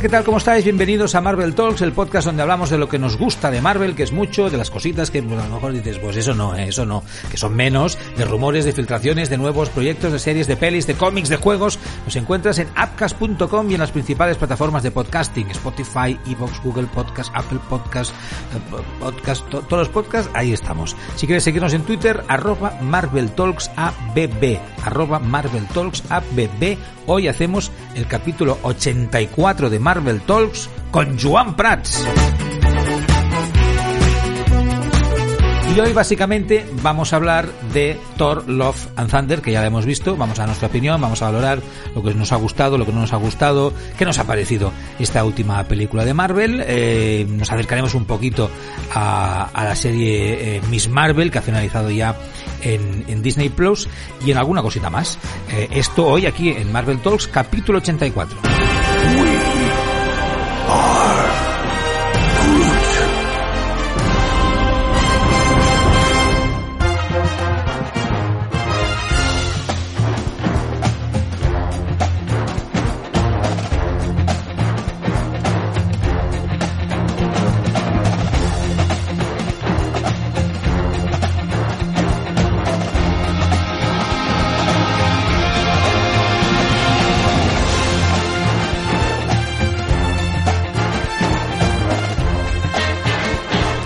¿Qué tal? ¿Cómo estáis? Bienvenidos a Marvel Talks, el podcast donde hablamos de lo que nos gusta de Marvel, que es mucho, de las cositas que a lo mejor dices, pues eso no, eh, eso no, que son menos, de rumores, de filtraciones, de nuevos proyectos, de series, de pelis, de cómics, de juegos. Nos encuentras en appcast.com y en las principales plataformas de podcasting, Spotify, Evox, Google Podcast, Apple Podcast, Podcast, to- todos los podcasts, ahí estamos. Si quieres seguirnos en Twitter, arroba Marvel Talks ABB, arroba Marvel Talks ABB. Hoy hacemos el capítulo 84 de Marvel Talks con Joan Prats. Y hoy básicamente vamos a hablar de Thor, Love and Thunder, que ya la hemos visto, vamos a nuestra opinión, vamos a valorar lo que nos ha gustado, lo que no nos ha gustado, qué nos ha parecido esta última película de Marvel, eh, nos acercaremos un poquito a, la serie eh, Miss Marvel, que ha finalizado ya en, en Disney Plus, y en alguna cosita más. Eh, esto hoy aquí en Marvel Talks, capítulo 84.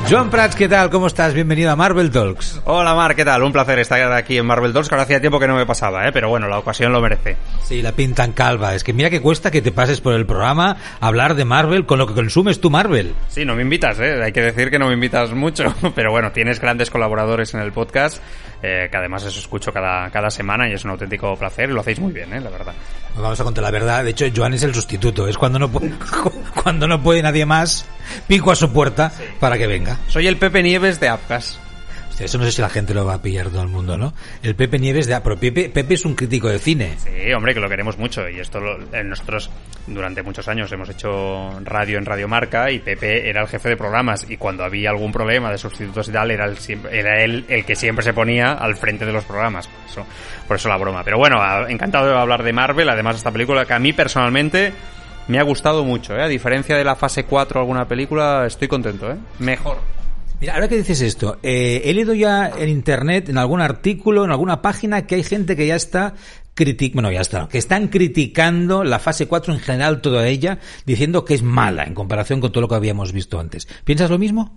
Joan Prats, ¿qué tal? ¿Cómo estás? Bienvenido a Marvel Talks. Hola Mar, ¿qué tal? Un placer estar aquí en Marvel 2, que ahora hacía tiempo que no me pasaba, ¿eh? pero bueno, la ocasión lo merece. Sí, la pintan calva. Es que mira que cuesta que te pases por el programa a hablar de Marvel con lo que consumes tú Marvel. Sí, no me invitas, ¿eh? hay que decir que no me invitas mucho, pero bueno, tienes grandes colaboradores en el podcast, eh, que además os escucho cada, cada semana y es un auténtico placer y lo hacéis muy bien, ¿eh? la verdad. Pues vamos a contar la verdad. De hecho, Joan es el sustituto. Es cuando no puede, cuando no puede nadie más, pico a su puerta para que venga. Soy el Pepe Nieves de Apcas. Eso no sé si la gente lo va a pillar todo el mundo, ¿no? El Pepe Nieves de... Pero Pepe, Pepe es un crítico de cine. Sí, hombre, que lo queremos mucho y esto lo- nosotros durante muchos años hemos hecho radio en Radio Marca y Pepe era el jefe de programas y cuando había algún problema de sustitutos y tal era, el, era él el que siempre se ponía al frente de los programas. Por eso, por eso la broma. Pero bueno, encantado de hablar de Marvel, además esta película que a mí personalmente me ha gustado mucho, ¿eh? A diferencia de la fase 4 alguna película, estoy contento, ¿eh? Mejor. Ahora que dices esto, eh, he leído ya en internet, en algún artículo, en alguna página, que hay gente que ya está critic bueno, ya está, que están criticando la fase 4 en general, toda ella, diciendo que es mala en comparación con todo lo que habíamos visto antes. ¿Piensas lo mismo?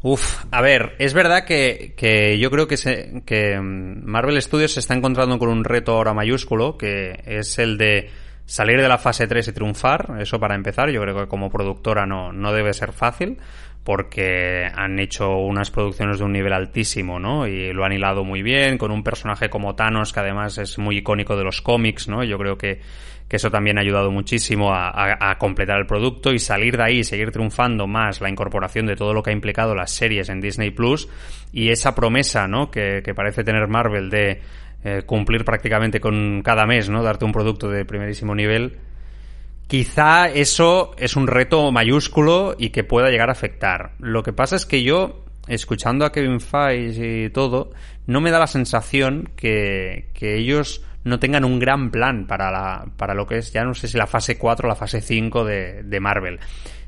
Uf, a ver, es verdad que, que yo creo que, se, que mm, Marvel Studios se está encontrando con un reto ahora mayúsculo, que es el de salir de la fase 3 y triunfar. Eso para empezar, yo creo que como productora no, no debe ser fácil, porque han hecho unas producciones de un nivel altísimo, ¿no? Y lo han hilado muy bien, con un personaje como Thanos, que además es muy icónico de los cómics, ¿no? Yo creo que, que eso también ha ayudado muchísimo a, a- a completar el producto y salir de ahí seguir triunfando más la incorporación de todo lo que ha implicado las series en Disney Plus y esa promesa, ¿no? Que, que parece tener Marvel de eh, cumplir prácticamente con cada mes, ¿no? Darte un producto de primerísimo nivel. Quizá eso es un reto mayúsculo y que pueda llegar a afectar. Lo que pasa es que yo, escuchando a Kevin Feige y todo, no me da la sensación que, que ellos no tengan un gran plan para, la, para lo que es, ya no sé si la fase 4 o la fase 5 de, de Marvel.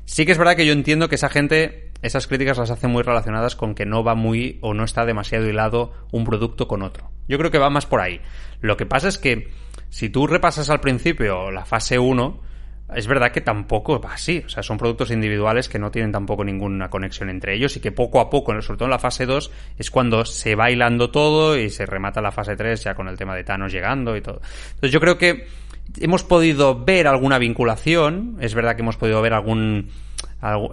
Sí que es verdad que yo entiendo que esa gente, esas críticas las hace muy relacionadas con que no va muy o no está demasiado hilado un producto con otro. Yo creo que va más por ahí. Lo que pasa es que si tú repasas al principio la fase 1, es verdad que tampoco va así. O sea, son productos individuales que no tienen tampoco ninguna conexión entre ellos y que poco a poco, sobre todo en la fase 2, es cuando se va hilando todo y se remata la fase 3 ya con el tema de Thanos llegando y todo. Entonces yo creo que hemos podido ver alguna vinculación, es verdad que hemos podido ver algún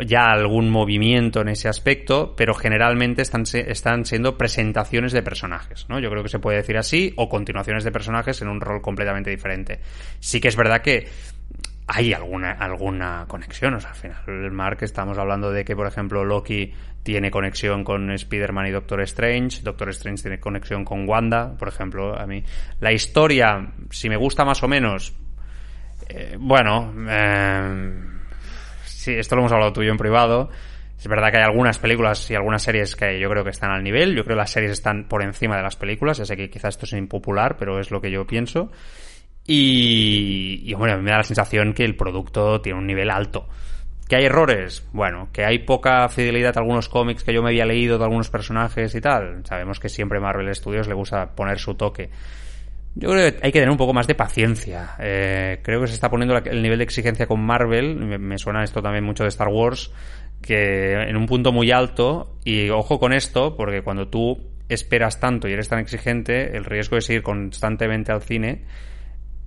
ya algún movimiento en ese aspecto, pero generalmente están, están siendo presentaciones de personajes, ¿no? Yo creo que se puede decir así, o continuaciones de personajes en un rol completamente diferente. Sí que es verdad que hay alguna, alguna conexión, o sea, al final, Mark, estamos hablando de que, por ejemplo, Loki tiene conexión con Spider-Man y Doctor Strange, Doctor Strange tiene conexión con Wanda, por ejemplo, a mí. La historia, si me gusta más o menos, eh, bueno, eh, sí, esto lo hemos hablado tú y yo en privado. Es verdad que hay algunas películas y algunas series que yo creo que están al nivel. Yo creo que las series están por encima de las películas. Ya sé que quizás esto es impopular, pero es lo que yo pienso. Y, y bueno, me da la sensación que el producto tiene un nivel alto. ¿Que hay errores? Bueno, que hay poca fidelidad a algunos cómics que yo me había leído de algunos personajes y tal. Sabemos que siempre Marvel Studios le gusta poner su toque. Yo creo que hay que tener un poco más de paciencia. Eh, creo que se está poniendo el nivel de exigencia con Marvel. Me, suena esto también mucho de Star Wars. Que en un punto muy alto. Y ojo con esto, porque cuando tú esperas tanto y eres tan exigente, el riesgo es ir constantemente al cine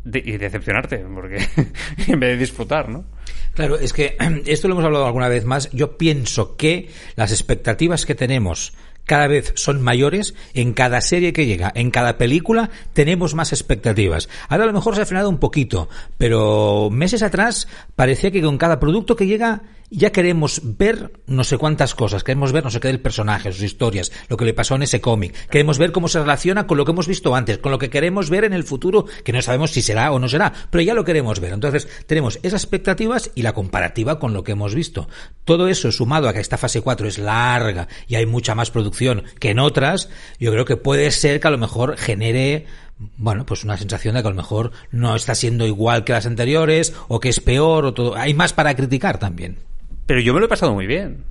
y decepcionarte, porque en vez de disfrutar, ¿no? Claro, es que esto lo hemos hablado alguna vez más. Yo pienso que las expectativas que tenemos cada vez son mayores en cada serie que llega, en cada película tenemos más expectativas. Ahora a lo mejor se ha frenado un poquito, pero meses atrás parecía que con cada producto que llega ya queremos ver no sé cuántas cosas, queremos ver no sé qué del personaje, sus historias, lo que le pasó en ese cómic, queremos ver cómo se relaciona con lo que hemos visto antes, con lo que queremos ver en el futuro, que no sabemos si será o no será, pero ya lo queremos ver. Entonces tenemos esas expectativas y la comparativa con lo que hemos visto. Todo eso sumado a que esta fase 4 es larga y hay mucha más producción que en otras, yo creo que puede ser que a lo mejor genere bueno, pues una sensación de que a lo mejor no está siendo igual que las anteriores o que es peor o todo. Hay más para criticar también. Pero yo me lo he pasado muy bien.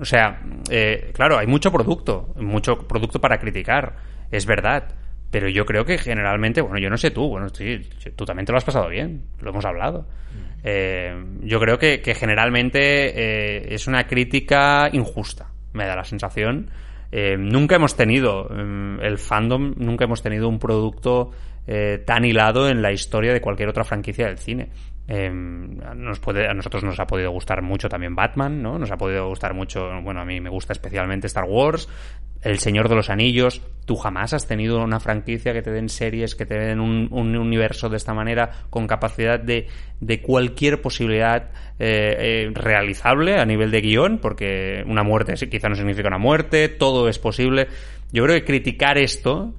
O sea, eh, claro, hay mucho producto, mucho producto para criticar, es verdad. Pero yo creo que generalmente, bueno, yo no sé tú, bueno, sí, tú también te lo has pasado bien, lo hemos hablado. Mm. Eh, yo creo que, generalmente eh, es una crítica injusta, me da la sensación. nunca hemos tenido, mm, el fandom, nunca hemos tenido un producto tan hilado en la historia de cualquier otra franquicia del cine. Em, nos puede, a nosotros nos ha podido gustar mucho también Batman, ¿no? Nos ha podido gustar mucho, bueno, a mí me gusta especialmente Star Wars, El Señor de los Anillos. Tú jamás has tenido una franquicia que te den series, que te den un, universo de esta manera, con capacidad de, de cualquier posibilidad eh, eh, realizable a nivel de guion, porque una muerte quizá no significa una muerte, todo es posible. Yo creo que criticar esto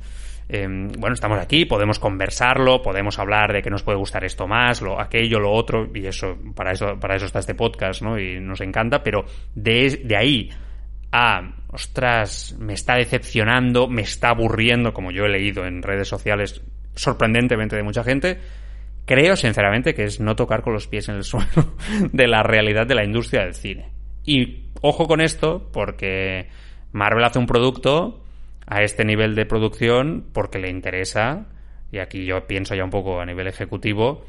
Em, bueno, estamos aquí, podemos conversarlo, podemos hablar de que nos puede gustar esto más, lo, aquello, lo otro, y eso, para eso, para eso está este podcast, ¿no? Y nos encanta, pero de, de ahí a, ostras, me está decepcionando, me está aburriendo, como yo he leído en redes sociales sorprendentemente de mucha gente, creo sinceramente que es no tocar con los pies en el suelo de la realidad de la industria del cine. Y ojo con esto, porque Marvel hace un producto a este nivel de producción porque le interesa, y aquí yo pienso ya un poco a nivel ejecutivo,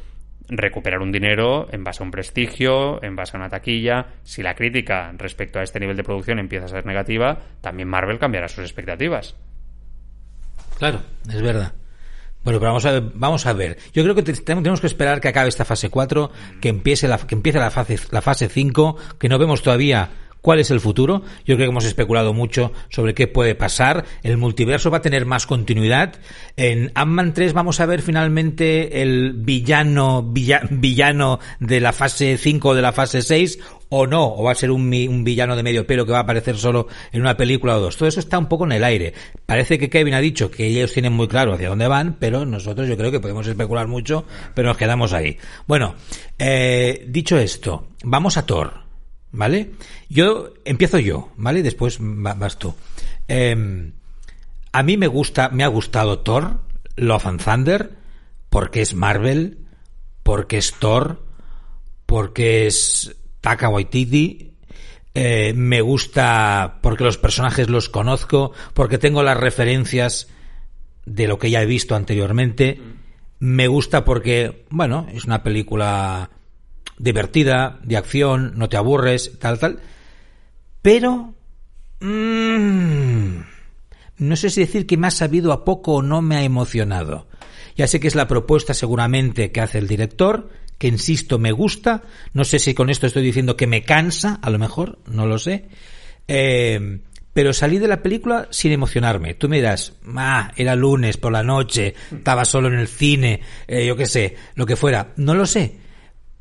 recuperar un dinero en base a un prestigio, en base a una taquilla. Si la crítica respecto a este nivel de producción empieza a ser negativa, también Marvel cambiará sus expectativas. Claro, es verdad. Bueno, pero vamos a ver, vamos a ver. Yo creo que tenemos que esperar que acabe esta fase 4, que empiece la, que empiece la fase, la fase 5, que no vemos todavía ¿Cuál es el futuro? Yo creo que hemos especulado mucho sobre qué puede pasar. El multiverso va a tener más continuidad. En Ant-Man 3 vamos a ver finalmente el villano, villano de la fase 5 o de la fase 6 o no, o va a ser un, un, villano de medio pelo que va a aparecer solo en una película o dos. Todo eso está un poco en el aire. Parece que Kevin ha dicho que ellos tienen muy claro hacia dónde van, pero nosotros yo creo que podemos especular mucho, pero nos quedamos ahí. Bueno, eh, dicho esto, vamos a Thor. ¿Vale? Yo empiezo yo, ¿vale? Después vas tú. Em, a mí me gusta, me ha gustado Thor, Love and Thunder, porque es Marvel, porque es Thor, porque es Taka Waititi, eh, me gusta porque los personajes los conozco, porque tengo las referencias de lo que ya he visto anteriormente. Me gusta porque, bueno, es una película divertida, de acción, no te aburres, tal, tal. Pero... Mmm, no sé si decir que me ha sabido a poco o no me ha emocionado. Ya sé que es la propuesta seguramente que hace el director, que insisto, me gusta. No sé si con esto estoy diciendo que me cansa, a lo mejor, no lo sé. Eh, pero salí de la película sin emocionarme. Tú me dirás, ah, era lunes por la noche, estaba solo en el cine, eh, yo qué sé, lo que fuera. No lo sé.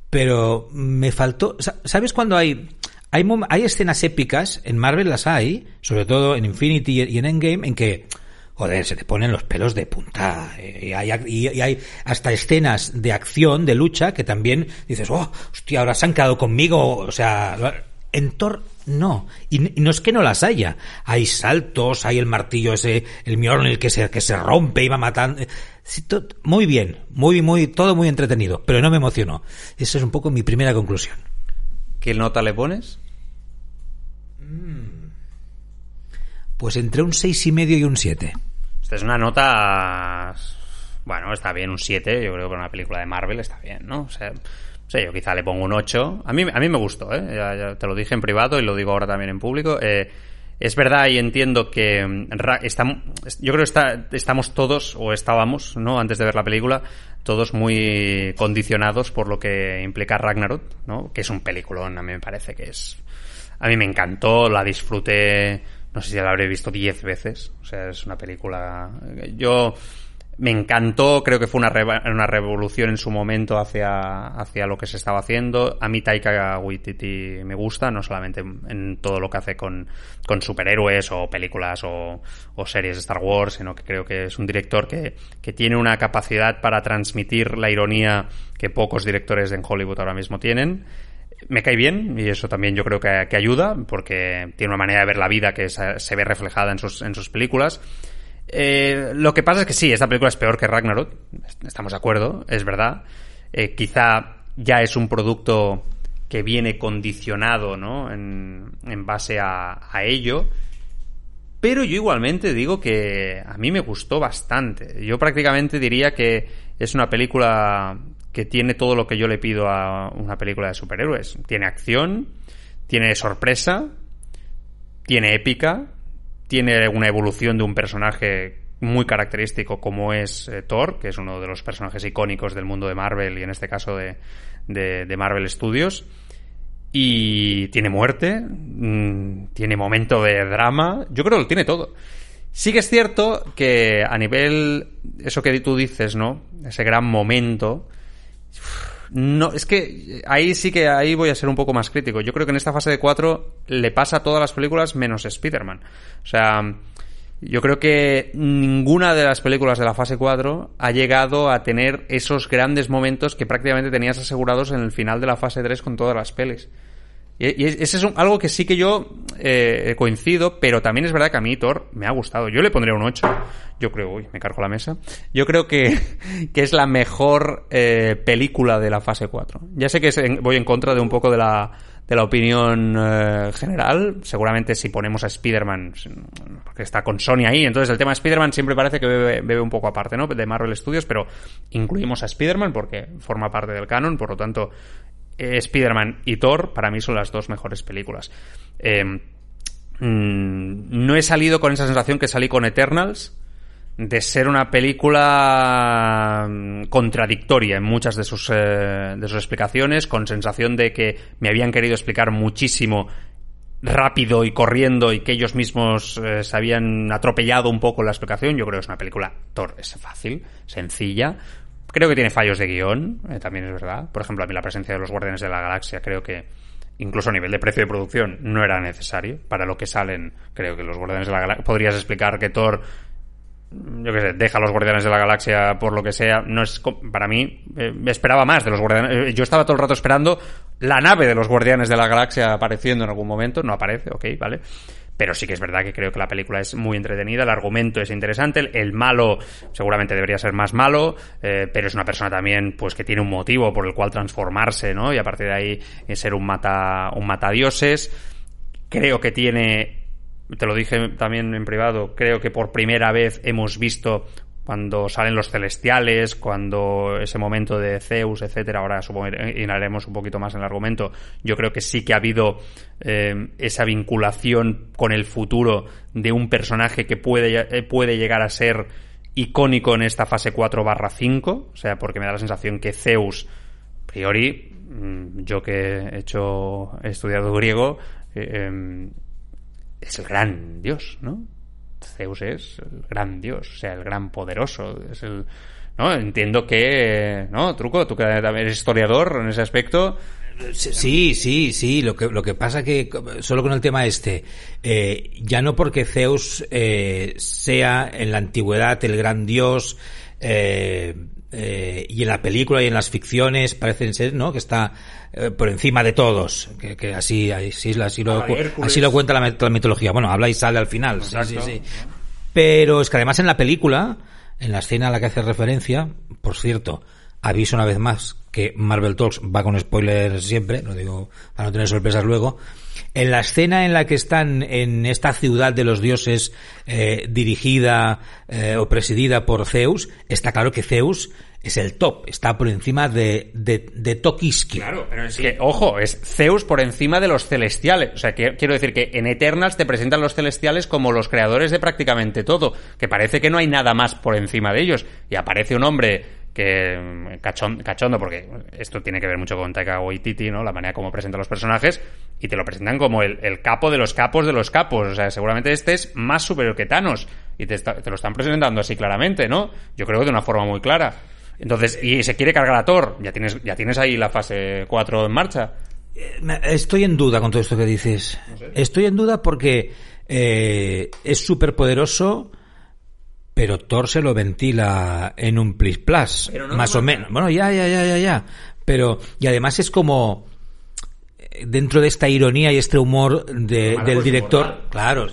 Pero me faltó. ¿Sabes cuando hay hay, hay escenas épicas, en Marvel las hay, sobre todo en Infinity y en Endgame, en que, joder, se te ponen los pelos de punta. Eh, y hay, y hay hasta escenas de acción, de lucha, que también dices, oh, hostia, ahora se han quedado conmigo. O sea, en Thor no. Y, no es que no las haya. Hay saltos, hay el martillo ese, el Mjolnir que se, que se rompe y va matando. Muy bien, muy, muy, todo muy entretenido, pero no me emocionó. Esa es un poco mi primera conclusión. ¿Qué nota le pones? Mm. Pues entre un seis y medio y un 7. Esta es una nota. Bueno, está bien, un 7. Yo creo que para una película de Marvel está bien, ¿no? O sea, yo quizá le pongo un 8. A mí, a mí me gustó, ¿eh? Ya, te lo dije en privado y lo digo ahora también en público. Eh, es verdad y entiendo que mm, estamos, yo creo que estamos todos, o estábamos, ¿no? Antes de ver la película, todos muy condicionados por lo que implica Ragnarok, ¿no? Que es un peliculón, a mí me parece que es... A mí me encantó, la disfruté, no sé si la habré visto 10 veces, o sea, es una película... Yo me encantó, creo que fue una, una revolución en su momento hacia, hacia lo que se estaba haciendo. A mí Taika Waititi me gusta, no solamente en todo lo que hace con, con superhéroes o películas o, o, series de Star Wars, sino que creo que es un director que, que tiene una capacidad para transmitir la ironía que pocos directores en Hollywood ahora mismo tienen me cae bien y eso también yo creo que, ayuda porque tiene una manera de ver la vida que se ve reflejada en sus, en sus películas eh, lo que pasa es que sí, esta película es peor que Ragnarok, estamos de acuerdo, es verdad. Eh, quizá ya es un producto que viene condicionado, ¿no? En, base a, ello. Pero yo igualmente digo que a mí me gustó bastante. Yo prácticamente diría que es una película que tiene todo lo que yo le pido a una película de superhéroes. Tiene acción, tiene sorpresa, tiene épica, tiene una evolución de un personaje muy característico como es eh, Thor, que es uno de los personajes icónicos del mundo de Marvel y en este caso de, de, Marvel Studios. Y tiene muerte, mm, tiene momento de drama, yo creo que lo tiene todo. Sí que es cierto que a nivel, eso que tú dices, ¿no? Ese gran momento, no, es que ahí sí que ahí voy a ser un poco más crítico. Yo creo que en esta fase de 4 le pasa a todas las películas menos Spider-Man. O sea, yo creo que ninguna de las películas de la fase 4 ha llegado a tener esos grandes momentos que prácticamente tenías asegurados en el final de la fase 3 con todas las pelis. Y, ese es algo que sí que yo eh, coincido, pero también es verdad que a mí Thor me ha gustado. Yo le pondría un 8. Yo creo, uy, me cargo la mesa. Yo creo que, que es la mejor eh, película de la fase 4. Ya sé que voy en contra de un poco de la, de la opinión eh, general. Seguramente si ponemos a Spider-Man, porque está con Sony ahí, entonces el tema de Spider-Man siempre parece que bebe, bebe, un poco aparte, ¿no? De Marvel Studios, pero incluimos a Spider-Man porque forma parte del canon, por lo tanto Spider-Man y Thor para mí son las dos mejores películas. Eh, mm, no he salido con esa sensación que salí con Eternals de ser una película mm, contradictoria en muchas de sus, eh, de sus explicaciones, con sensación de que me habían querido explicar muchísimo rápido y corriendo y que ellos mismos se habían atropellado un poco la explicación. Yo creo que es una película, Thor es fácil, sencilla, Creo que tiene fallos de guion, eh, también es verdad. Por ejemplo, a mí la presencia de los Guardianes de la Galaxia creo que incluso a nivel de precio de producción no era necesario. Para lo que salen, creo que los Guardianes de la Galaxia... Podrías explicar que Thor, yo qué sé, deja a los Guardianes de la Galaxia por lo que sea. No es Para mí, eh, esperaba más de los Guardianes. Eh, yo estaba todo el rato esperando la nave de los Guardianes de la Galaxia apareciendo en algún momento. No aparece, ok, vale pero sí que es verdad que creo que la película es muy entretenida, el argumento es interesante, el, malo seguramente debería ser más malo, eh, pero es una persona también pues que tiene un motivo por el cual transformarse, ¿no? Y a partir de ahí eh, ser un mata un matadioses. Creo que tiene te lo dije también en privado, creo que por primera vez hemos visto cuando salen los celestiales, cuando ese momento de Zeus, etcétera, ahora inhalaremos un poquito más en el argumento, yo creo que sí que ha habido eh, esa vinculación con el futuro de un personaje que puede, eh, puede llegar a ser icónico en esta fase 4 barra 5, o sea, porque me da la sensación que Zeus priori, mm, yo que he hecho, he estudiado griego, eh, em, es el gran dios, ¿no? Zeus es el gran dios, o sea, el gran poderoso, es el... ¿no? Entiendo que, ¿no? Truco, tú que eres historiador en ese aspecto, Sí, sí, sí. Lo que, lo que pasa que, solo con el tema este, eh, ya no porque Zeus eh, sea en la antigüedad el gran dios, eh, eh, y en la película y en las ficciones parecen ser, ¿no? Que está eh, por encima de todos, que, que así, así, así, lo, así lo cuenta la, la, mitología. Bueno, habla y sale al final, sí, sí, sí. Pero es que además en la película, en la escena a la que hace referencia, por cierto, aviso una vez más que Marvel Talks va con spoilers siempre, lo digo para no tener sorpresas luego. En la escena en la que están en esta ciudad de los dioses eh, dirigida eh, o presidida por Zeus, está claro que Zeus es el top, está por encima de, de, de Tokiski. Claro, pero es que, ojo, es Zeus por encima de los celestiales. O sea, que, quiero decir que en Eternals te presentan los celestiales como los creadores de prácticamente todo, que parece que no hay nada más por encima de ellos. Y aparece un hombre que cachondo, porque esto tiene que ver mucho con Taika Waititi, ¿no? La manera como presenta los personajes, y te lo presentan como el, el, capo de los capos de los capos. O sea, seguramente este es más superior que Thanos, y te, está, te lo están presentando así claramente, ¿no? Yo creo que de una forma muy clara. Entonces, y se quiere cargar a Thor, ya tienes, ya tienes ahí la fase 4 en marcha. Estoy en duda con todo esto que dices. No sé. Estoy en duda porque eh, es súper poderoso, pero Thor se lo ventila en un plis plus, no más o menos. Bueno, ya, ya, ya, ya, ya. Pero, y además es como dentro de esta ironía y este humor de, del director, claro,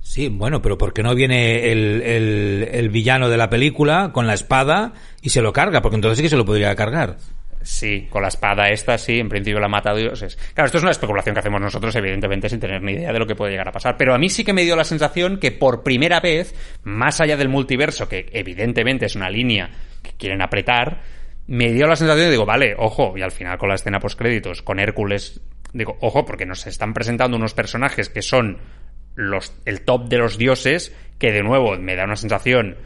Sí, bueno, pero ¿por qué no viene el, el, el, villano de la película con la espada y se lo carga? Porque entonces sí que se lo podría cargar. Sí, con la espada esta, sí, en principio la mata a dioses. Claro, esto es una especulación que hacemos nosotros, evidentemente, sin tener ni idea de lo que puede llegar a pasar. Pero a mí sí que me dio la sensación que por primera vez, más allá del multiverso, que evidentemente es una línea que quieren apretar, me dio la sensación de, digo, vale, ojo, y al final con la escena post-créditos, con Hércules, digo, ojo, porque nos están presentando unos personajes que son los, el top de los dioses, que de nuevo me da una sensación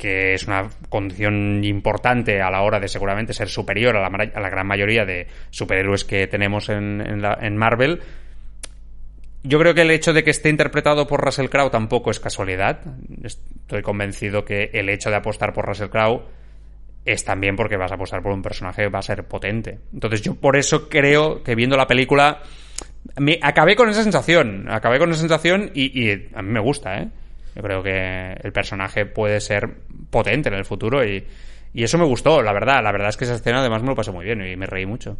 que es una condición importante a la hora de seguramente ser superior a la, gran mayoría de superhéroes que tenemos en, Marvel. Yo creo que el hecho de que esté interpretado por Russell Crowe tampoco es casualidad. Estoy convencido que el hecho de apostar por Russell Crowe es también porque vas a apostar por un personaje que va a ser potente. Entonces yo por eso creo que viendo la película me acabé con esa sensación, acabé con esa sensación y, a mí me gusta, ¿eh? Yo creo que el personaje puede ser potente en el futuro y, y eso me gustó, la verdad. La verdad es que esa escena además me lo pasé muy bien y me reí mucho.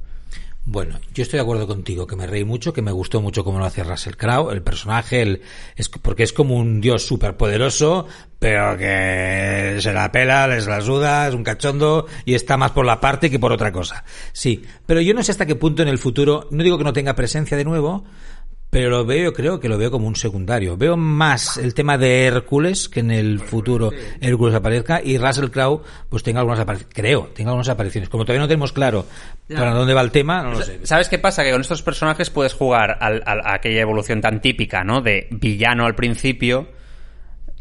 Bueno, yo estoy de acuerdo contigo, que me reí mucho, que me gustó mucho cómo lo hace Russell Crowe, el personaje, el, es, porque es como un dios súper poderoso, pero que se la pela, les la suda, es un cachondo y está más por la parte que por otra cosa. Sí, pero yo no sé hasta qué punto en el futuro, no digo que no tenga presencia de nuevo, pero lo veo, creo que lo veo como un secundario. Veo más el tema de Hércules, que en el futuro Hércules aparezca, y Russell Crowe, pues tenga algunas apariciones, creo, tenga algunas apariciones. Como todavía no tenemos claro ya. para dónde va el tema, no lo sé. ¿Sabes qué pasa? Que con estos personajes puedes jugar al, al, a aquella evolución tan típica, ¿no? De villano al principio,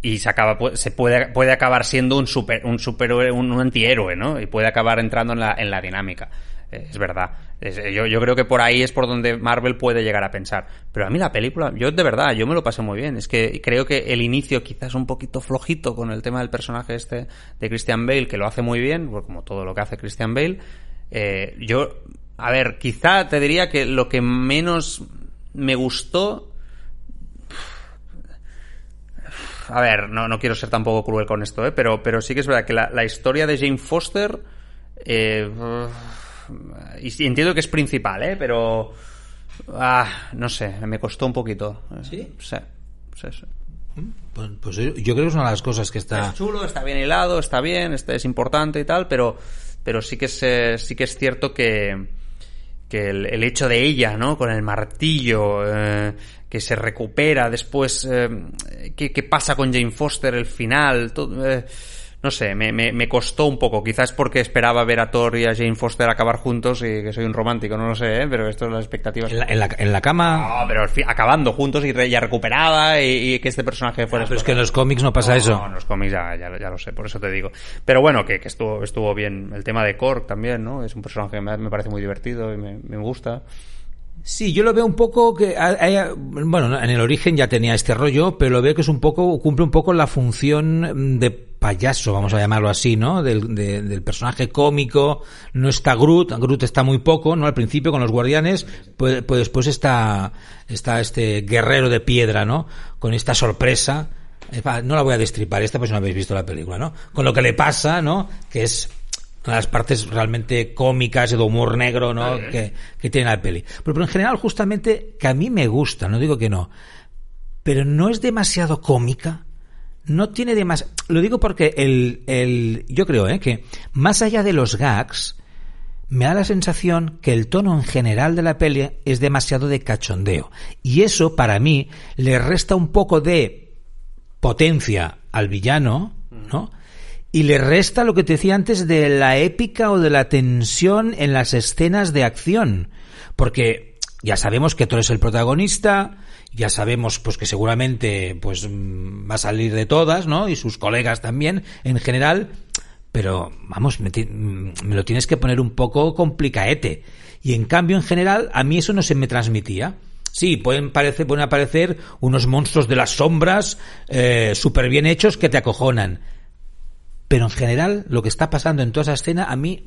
y se acaba se puede puede acabar siendo un super un superhéroe un, un antihéroe no y puede acabar entrando en la en la dinámica es verdad. Yo, yo, creo que por ahí es por donde Marvel puede llegar a pensar. Pero a mí la película, yo de verdad, yo me lo pasé muy bien. Es que creo que el inicio quizás un poquito flojito con el tema del personaje este de Christian Bale, que lo hace muy bien, como todo lo que hace Christian Bale. Eh, yo, a ver, quizá te diría que lo que menos me gustó a ver, no, no quiero ser tampoco cruel con esto, ¿eh? pero, pero sí que es verdad que la, historia de Jane Foster eh, y entiendo que es principal, ¿eh? Pero... Ah, no sé, me costó un poquito. ¿Sí? Sí, sí, sí. Pues, pues, yo creo que es una de las cosas que está... Es chulo, está bien hilado, está bien, este es importante y tal, pero, pero sí que es, eh, sí que es cierto que, que el, el, hecho de ella, ¿no? Con el martillo, eh, que se recupera después, eh, ¿qué, ¿qué, pasa con Jane Foster, el final? Todo, eh, no sé, me, me, me, costó un poco. Quizás porque esperaba ver a Thor y a Jane Foster acabar juntos y que soy un romántico, no lo sé, ¿eh? pero esto es las expectativas. En la, en la, en la cama. No, pero acabando juntos y re, ya recuperada y, y, que este personaje fuera. No, pero es que en los cómics no pasa no, eso. No, en los cómics ya, ya, ya, lo sé, por eso te digo. Pero bueno, que, que estuvo, estuvo bien. El tema de Korg también, ¿no? Es un personaje que me, me parece muy divertido y me, me gusta. Sí, yo lo veo un poco que bueno, en el origen ya tenía este rollo, pero lo veo que es un poco cumple un poco la función de payaso, vamos a llamarlo así, ¿no? Del, de, del personaje cómico. No está Groot, Groot está muy poco, ¿no? Al principio con los guardianes, pues, pues después está está este guerrero de piedra, ¿no? Con esta sorpresa. No la voy a destripar, esta pues no habéis visto la película, ¿no? Con lo que le pasa, ¿no? Que es una de las partes realmente cómicas de humor negro ¿no? que, que, tiene la peli. Pero, pero, en general, justamente, que a mí me gusta, no digo que no, pero no es demasiado cómica. No tiene demasiado... Lo digo porque el, el, yo creo ¿eh? que más allá de los gags, me da la sensación que el tono en general de la peli es demasiado de cachondeo. Y eso, para mí, le resta un poco de potencia al villano, ¿no? Y le resta lo que te decía antes de la épica o de la tensión en las escenas de acción. Porque ya sabemos que Thor es el protagonista, ya sabemos pues que seguramente pues va a salir de todas, ¿no? Y sus colegas también en general, pero vamos, me, me lo tienes que poner un poco complicaete. Y en cambio en general a mí eso no se me transmitía. Sí, pueden, parecer, pueden aparecer unos monstruos de las sombras eh, súper bien hechos que te acojonan pero en general lo que está pasando en toda esa escena a mí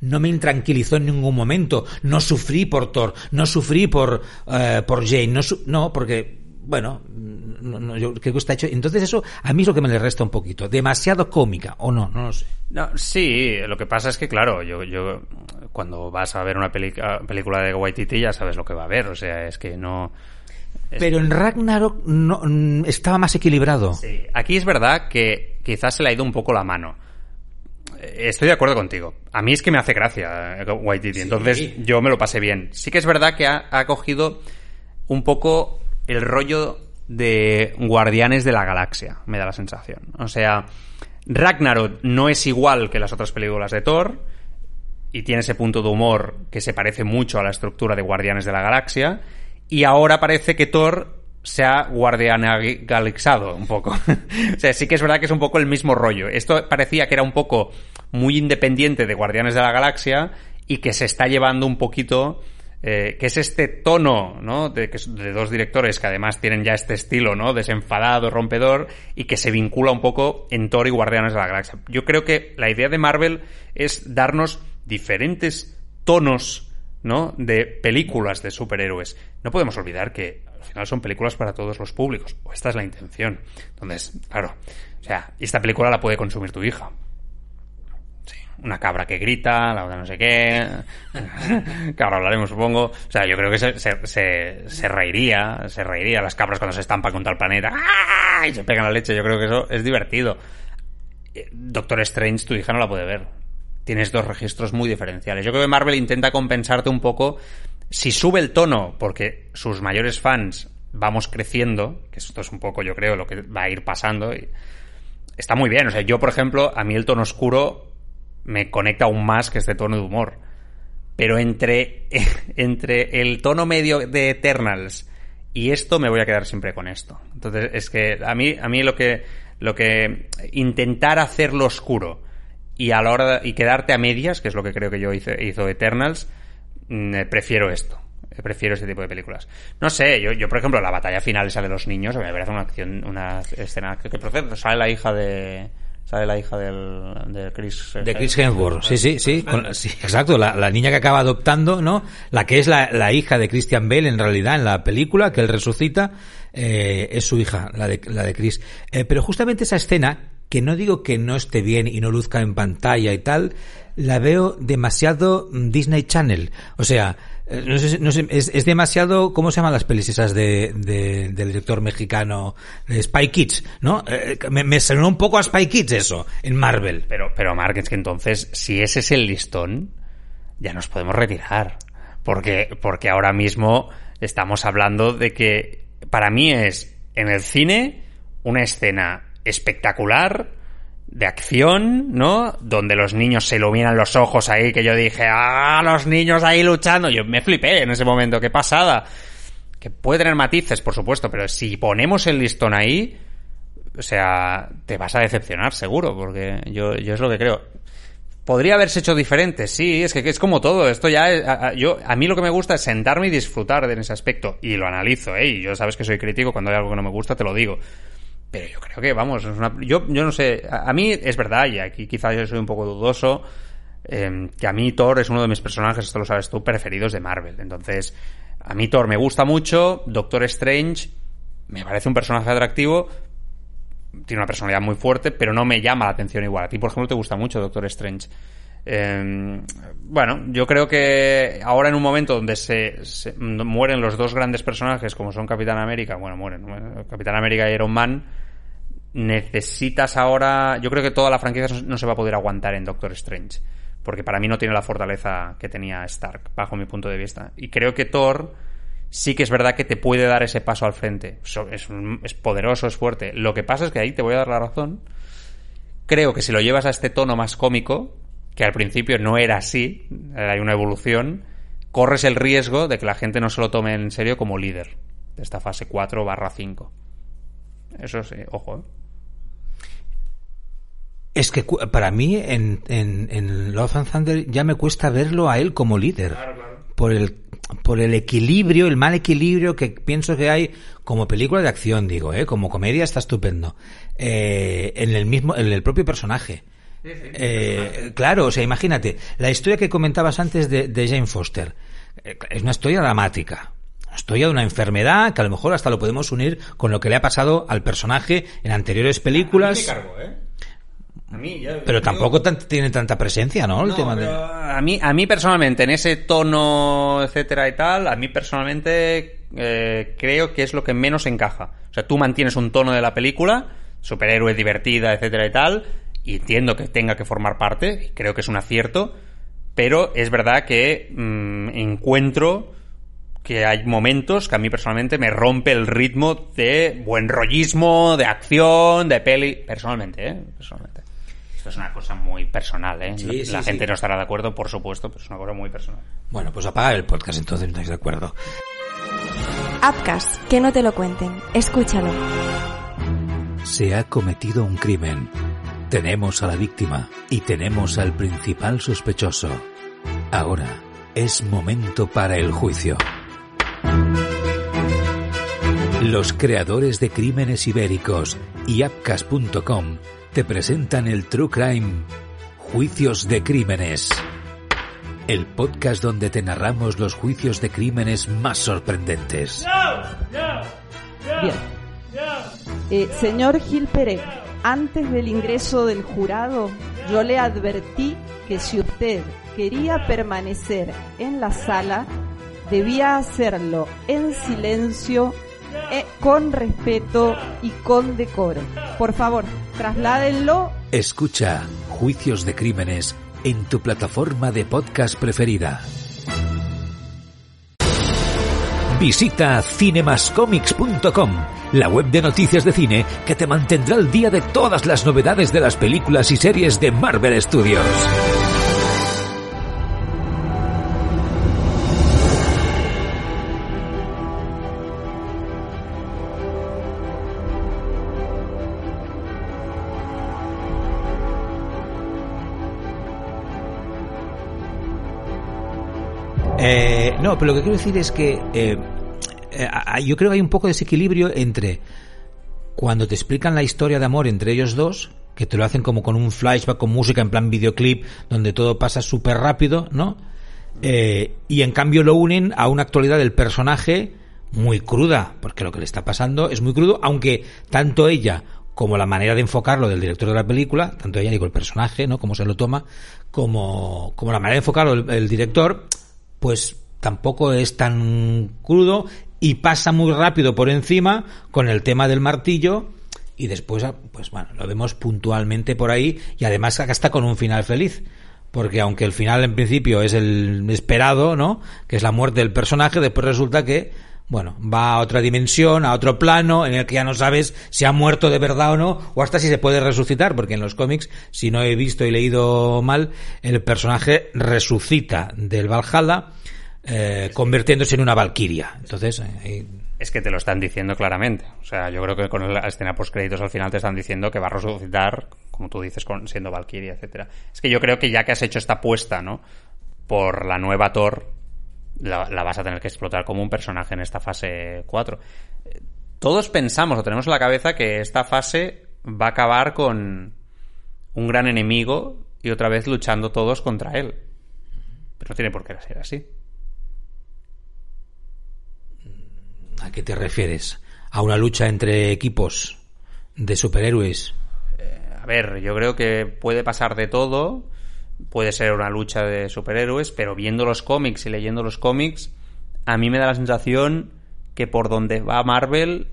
no me intranquilizó en ningún momento. No sufrí por Thor, no sufrí por, uh, por Jane, no, no porque bueno, no, no, yo creo que está hecho. Entonces eso a mí es lo que me le resta un poquito. Demasiado cómica, o no, no lo sé. No, sí, lo que pasa es que, claro, yo, yo cuando vas a ver una película de Waititi ya sabes lo que va a ver, o sea, es que no... Pero en Ragnarok no, estaba más equilibrado. Sí. Aquí es verdad que quizás se le ha ido un poco la mano. Estoy de acuerdo contigo. A mí es que me hace gracia Waititi, sí. entonces yo me lo pasé bien. Sí que es verdad que ha, ha cogido un poco el rollo de Guardianes de la Galaxia, me da la sensación. O sea, Ragnarok no es igual que las otras películas de Thor y tiene ese punto de humor que se parece mucho a la estructura de Guardianes de la Galaxia y ahora parece que Thor se ha guardianalizado un poco. o sea, sí que es verdad que es un poco el mismo rollo. Esto parecía que era un poco muy independiente de Guardianes de la Galaxia y que se está llevando un poquito... Eh, que es este tono, ¿no? De, de, dos directores que además tienen ya este estilo, ¿no? Desenfadado, rompedor, y que se vincula un poco en Thor y Guardianes de la Galaxia. Yo creo que la idea de Marvel es darnos diferentes tonos ¿no? de películas de superhéroes. No podemos olvidar que al final son películas para todos los públicos, o esta es la intención. Entonces, claro, o sea, esta película la puede consumir tu hija. Sí, una cabra que grita, la otra no sé qué, que ahora hablaremos supongo. O sea, yo creo que se, se, reiría, se reiría las cabras cuando se estampan contra el planeta ¡Ah! y se pegan la leche. Yo creo que eso es divertido. Doctor Strange, tu hija no la puede ver tienes dos registros muy diferenciales. Yo creo que Marvel intenta compensarte un poco si sube el tono, porque sus mayores fans vamos creciendo, que esto es un poco, yo creo, lo que va a ir pasando. Está muy bien. O sea, yo, por ejemplo, a mí el tono oscuro me conecta aún más que este tono de humor. Pero entre, entre el tono medio de Eternals y esto me voy a quedar siempre con esto. Entonces, es que a mí, a mí lo que, lo que intentar hacerlo oscuro y a la hora de, y quedarte a medias, que es lo que creo que yo hice, hizo Eternals, prefiero esto. Prefiero este tipo de películas. No sé, yo, yo por ejemplo, la batalla final esa de los niños, me parece una acción, una escena que, que procede, sale la hija de, sale la hija del, de Chris de Chris Hemsworth sí sí sí, con, sí exacto la, la, niña que acaba adoptando no la que es la, la, hija de Christian Bale en realidad en la película que él resucita eh, es su hija la de la de Chris eh, pero justamente esa escena que no digo que no esté bien y no luzca en pantalla y tal la veo demasiado Disney Channel o sea no sé, no sé es, demasiado, ¿cómo se llaman las pelis esas de, de del director mexicano de Spy Kids? ¿No? Eh, me, me sonó un poco a Spy Kids eso, en Marvel. Pero, pero Mark, es que entonces, si ese es el listón, ya nos podemos retirar. Porque, porque ahora mismo estamos hablando de que para mí es en el cine una escena espectacular de acción, ¿no? Donde los niños se iluminan los ojos ahí, que yo dije, ¡ah, los niños ahí luchando! Yo me flipé en ese momento, qué pasada. Que puede tener matices, por supuesto, pero si ponemos el listón ahí, o sea, te vas a decepcionar, seguro, porque yo, yo es lo que creo. Podría haberse hecho diferente, sí, es que es como todo. Esto ya, es, a, yo, a mí lo que me gusta es sentarme y disfrutar de ese aspecto. Y lo analizo, ¿eh? Y yo sabes que soy crítico, cuando hay algo que no me gusta, te lo digo. Pero yo creo que, vamos, es una, yo, yo no sé, a, a, mí es verdad, y aquí quizás yo soy un poco dudoso, eh, que a mí Thor es uno de mis personajes, esto lo sabes tú, preferidos de Marvel. Entonces, a mí Thor me gusta mucho, Doctor Strange me parece un personaje atractivo, tiene una personalidad muy fuerte, pero no me llama la atención igual. A ti, por ejemplo, te gusta mucho Doctor Strange. Eh, bueno, yo creo que ahora en un momento donde se, se, mueren los dos grandes personajes, como son Capitán América, bueno, mueren, Capitán América y Iron Man, necesitas ahora. Yo creo que toda la franquicia no se va a poder aguantar en Doctor Strange. Porque para mí no tiene la fortaleza que tenía Stark, bajo mi punto de vista. Y creo que Thor sí que es verdad que te puede dar ese paso al frente. Es, poderoso, es fuerte. Lo que pasa es que ahí te voy a dar la razón. Creo que si lo llevas a este tono más cómico, que al principio no era así, hay una evolución, corres el riesgo de que la gente no se lo tome en serio como líder de esta fase 4 barra 5. Eso sí, ojo. ¿eh? Es que para mí en, en, en Love and Thunder ya me cuesta verlo a él como líder. Claro, claro. Por el por el equilibrio, el mal equilibrio que pienso que hay como película de acción, digo, ¿eh? como comedia está estupendo. Eh, en el mismo, en el propio personaje. Sí, sí, eh, claro, o sea, imagínate, la historia que comentabas antes de, de Jane Foster eh, es una historia dramática. Una historia de una enfermedad que a lo mejor hasta lo podemos unir con lo que le ha pasado al personaje en anteriores películas. A mí me cargo, ¿eh? A mí, ya, pero tampoco tan, tiene tanta presencia, ¿no? El no, tema de... a mí, a mí personalmente, en ese tono, etcétera y tal, a mí personalmente eh, creo que es lo que menos encaja. O sea, tú mantienes un tono de la película, superhéroe divertida, etcétera y tal, y entiendo que tenga que formar parte, creo que es un acierto, pero es verdad que mmm, encuentro que hay momentos que a mí personalmente me rompe el ritmo de buen rollismo, de acción, de peli, personalmente, ¿eh? Personalmente. Esto es una cosa muy personal, ¿eh? Sí, la sí, gente sí. no estará de acuerdo, por supuesto, pero es una cosa muy personal. Bueno, pues apagar el podcast entonces, no estáis de acuerdo. Upcast, que no te lo cuenten. Escúchalo. Se ha cometido un crimen. Tenemos a la víctima y tenemos al principal sospechoso. Ahora es momento para el juicio. Los creadores de Crímenes Ibéricos y Apcas.com te presentan el True Crime Juicios de Crímenes. El podcast donde te narramos los juicios de crímenes más sorprendentes. Bien. Eh, señor Gil Pérez, antes del ingreso del jurado, yo le advertí que si usted quería permanecer en la sala, debía hacerlo en silencio, eh, con respeto y con decoro. Por favor, trasládenlo. Escucha Juicios de Crímenes en tu plataforma de podcast preferida. Visita cinemascomics.com, la web de noticias de cine que te mantendrá al día de todas las novedades de las películas y series de Marvel Studios. Pero lo que quiero decir es que eh, eh, yo creo que hay un poco de desequilibrio entre cuando te explican la historia de amor entre ellos dos, que te lo hacen como con un flashback, con música en plan videoclip, donde todo pasa súper rápido, ¿no? Eh, y en cambio lo unen a una actualidad del personaje muy cruda, porque lo que le está pasando es muy crudo, aunque tanto ella como la manera de enfocarlo del director de la película, tanto ella digo el personaje, ¿no? Cómo se lo toma, como, como la manera de enfocarlo el, el director, pues tampoco es tan crudo y pasa muy rápido por encima con el tema del martillo y después pues bueno lo vemos puntualmente por ahí y además acá está con un final feliz. Porque aunque el final en principio es el esperado no que es la muerte del personaje después resulta que bueno, va a otra dimensión, a otro plano, en el que ya no sabes si ha muerto de verdad o no, o hasta si se puede resucitar, porque en los cómics, si no he visto y leído mal, el personaje resucita del Valhalla, eh, convirtiéndose en una valquiria. Entonces, eh, es que te lo están diciendo claramente. O sea, yo creo que con la escena post créditos al final te están diciendo que va a resucitar, como tú dices, siendo Valkyria, etcétera. Es que yo creo que ya que has hecho esta apuesta, ¿no? Por la nueva Thor, la, vas a tener que explotar como un personaje en esta fase 4. Todos pensamos o tenemos en la cabeza que esta fase va a acabar con un gran enemigo y otra vez luchando todos contra él. Pero no tiene por qué ser así. ¿A qué te refieres? ¿A una lucha entre equipos de superhéroes? Eh, a ver, yo creo que puede pasar de todo. Puede ser una lucha de superhéroes, pero viendo los cómics y leyendo los cómics, a mí me da la sensación que por donde va Marvel,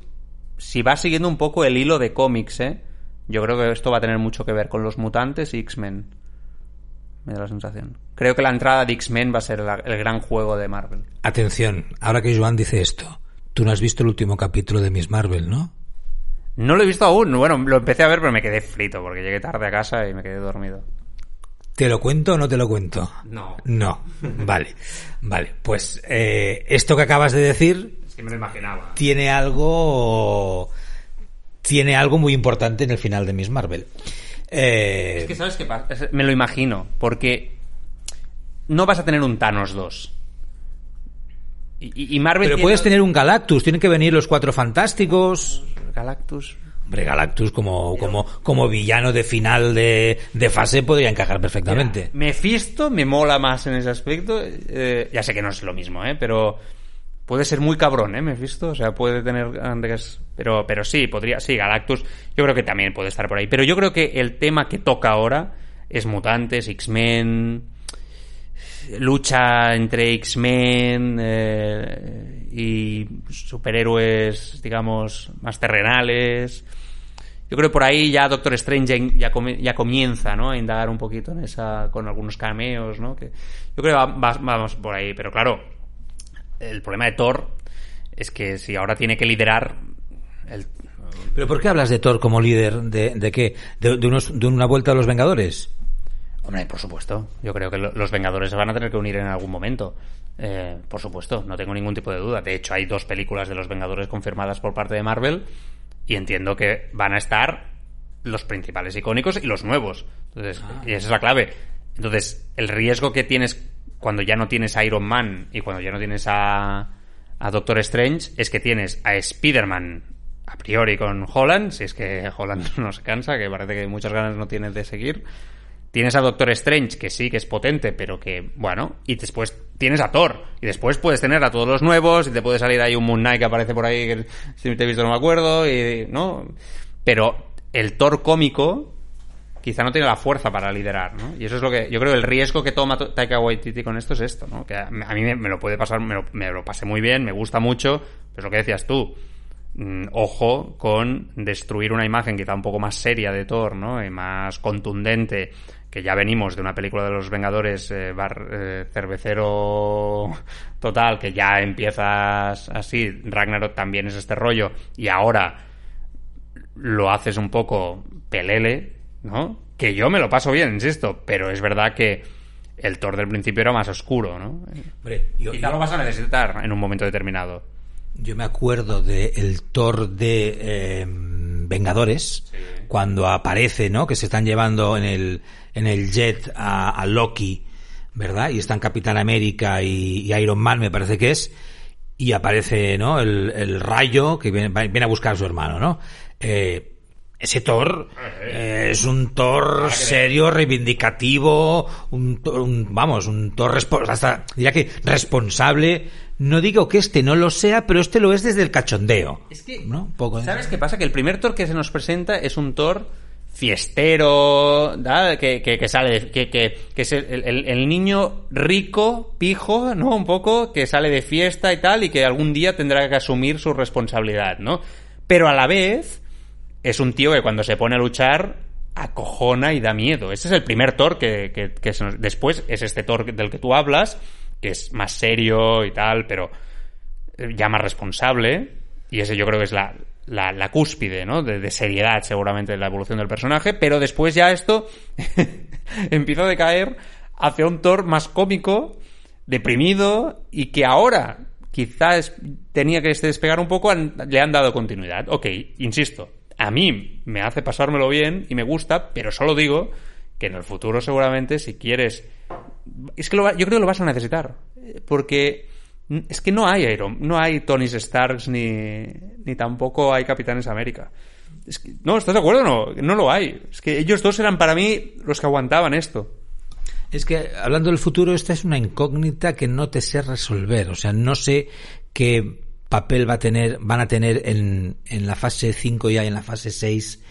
si va siguiendo un poco el hilo de cómics, ¿eh? Yo creo que esto va a tener mucho que ver con los mutantes y X-Men. Me da la sensación. Creo que la entrada de X-Men va a ser el gran juego de Marvel. Atención, ahora que Joan dice esto, Tú no has visto el último capítulo de Miss Marvel, ¿no? No lo he visto aún. Bueno, lo empecé a ver, pero me quedé frito porque llegué tarde a casa y me quedé dormido. ¿Te lo cuento o no te lo cuento? No. No. Vale. Vale. Pues eh, esto que acabas de decir. Es que me lo imaginaba. Tiene algo. Tiene algo muy importante en el final de Miss Marvel. Eh, es que, ¿sabes qué pasa? Me lo imagino. Porque. No vas a tener un Thanos 2 y, Marvel Pero puedes tener un Galactus, tienen que venir los cuatro fantásticos. Galactus. Hombre, Galactus como, como, como villano de final de, fase podría encajar perfectamente. Mephisto me mola más en ese aspecto. Eh, ya sé que no es lo mismo, ¿eh? Pero puede ser muy cabrón, ¿eh? Mephisto. O sea, puede tener Pero, pero sí, podría... Sí, Galactus yo creo que también puede estar por ahí. Pero yo creo que el tema que toca ahora es mutantes, X-Men lucha entre X-Men eh, y superhéroes, digamos, más terrenales. Yo creo que por ahí ya Doctor Strange ya, ya, comienza ¿no? a indagar un poquito en esa, con algunos cameos. ¿no? Que yo creo que vamos por ahí. Pero claro, el problema de Thor es que si ahora tiene que liderar el, ¿Pero por qué hablas de Thor como líder? ¿De, de qué? ¿De, unos, ¿De una vuelta a los Vengadores? Hombre, por supuesto. Yo creo que los Vengadores se van a tener que unir en algún momento. Eh, por supuesto, no tengo ningún tipo de duda. De hecho, hay dos películas de los Vengadores confirmadas por parte de Marvel y entiendo que van a estar los principales icónicos y los nuevos. Entonces, ah. y esa es la clave. Entonces, el riesgo que tienes cuando ya no tienes a Iron Man y cuando ya no tienes a, a Doctor Strange es que tienes a Spider-Man a priori con Holland, si es que Holland no se cansa, que parece que muchas ganas no tiene de seguir. Tienes a Doctor Strange, que sí, que es potente, pero que, bueno, y después tienes a Thor. Y después puedes tener a todos los nuevos, y te puede salir ahí un Moon Knight que aparece por ahí, que si te he visto no me acuerdo, y, ¿no? Pero el Thor cómico quizá no tiene la fuerza para liderar, ¿no? Y eso es lo que, yo creo el riesgo que toma Taika Waititi con esto es esto, ¿no? Que a, mí me, lo puede pasar, me lo, me lo pasé muy bien, me gusta mucho, pero lo que decías tú, ojo con destruir una imagen quizá un poco más seria de Thor, ¿no? Y más contundente que ya venimos de una película de los Vengadores, eh, bar, eh, cervecero total, que ya empiezas así, Ragnarok también es este rollo, y ahora lo haces un poco pelele, ¿no? Que yo me lo paso bien, insisto, pero es verdad que el Thor del principio era más oscuro, ¿no? Hombre, Quizá lo vas a necesitar en un momento determinado. Yo me acuerdo del Thor de eh, Vengadores, cuando aparece, ¿no? Que se están llevando en el en el jet a, Loki, ¿verdad? Y están Capitán América y, Iron Man, me parece que es, y aparece, ¿no? El, rayo que viene, viene, a buscar a su hermano, ¿no? Eh, ese Thor eh, es un Thor serio, reivindicativo, un, vamos, un Thor hasta diría que responsable. No digo que este no lo sea, pero este lo es desde el cachondeo. Es que, ¿no? Poco, ¿sabes qué pasa? Que el primer Thor que se nos presenta es un Thor fiestero, que, que, que, sale, que, es el, el, niño rico, pijo, ¿no? Un poco, que sale de fiesta y tal, y que algún día tendrá que asumir su responsabilidad, ¿no? Pero a la vez, es un tío que cuando se pone a luchar, acojona y da miedo. Ese es el primer Thor que, que, que después es este Thor del que tú hablas, es más serio y tal, pero ya más responsable, y ese yo creo que es la, la, cúspide, ¿no? De, seriedad, seguramente, de la evolución del personaje, pero después ya esto empieza a decaer hacia un Thor más cómico, deprimido, y que ahora quizás tenía que despegar un poco, le han dado continuidad. Ok, insisto, a mí me hace pasármelo bien y me gusta, pero solo digo que en el futuro seguramente si quieres... Es que lo, yo creo que lo vas a necesitar, porque es que no hay Iron, no hay Tony Starks ni, ni tampoco hay Capitanes América. No, ¿estás de acuerdo? No, no lo hay. Es que ellos dos eran para mí los que aguantaban esto. Es que hablando del futuro, esta es una incógnita que no te sé resolver. O sea, no sé qué papel va a tener, van a tener en, en la fase 5 y en la fase 6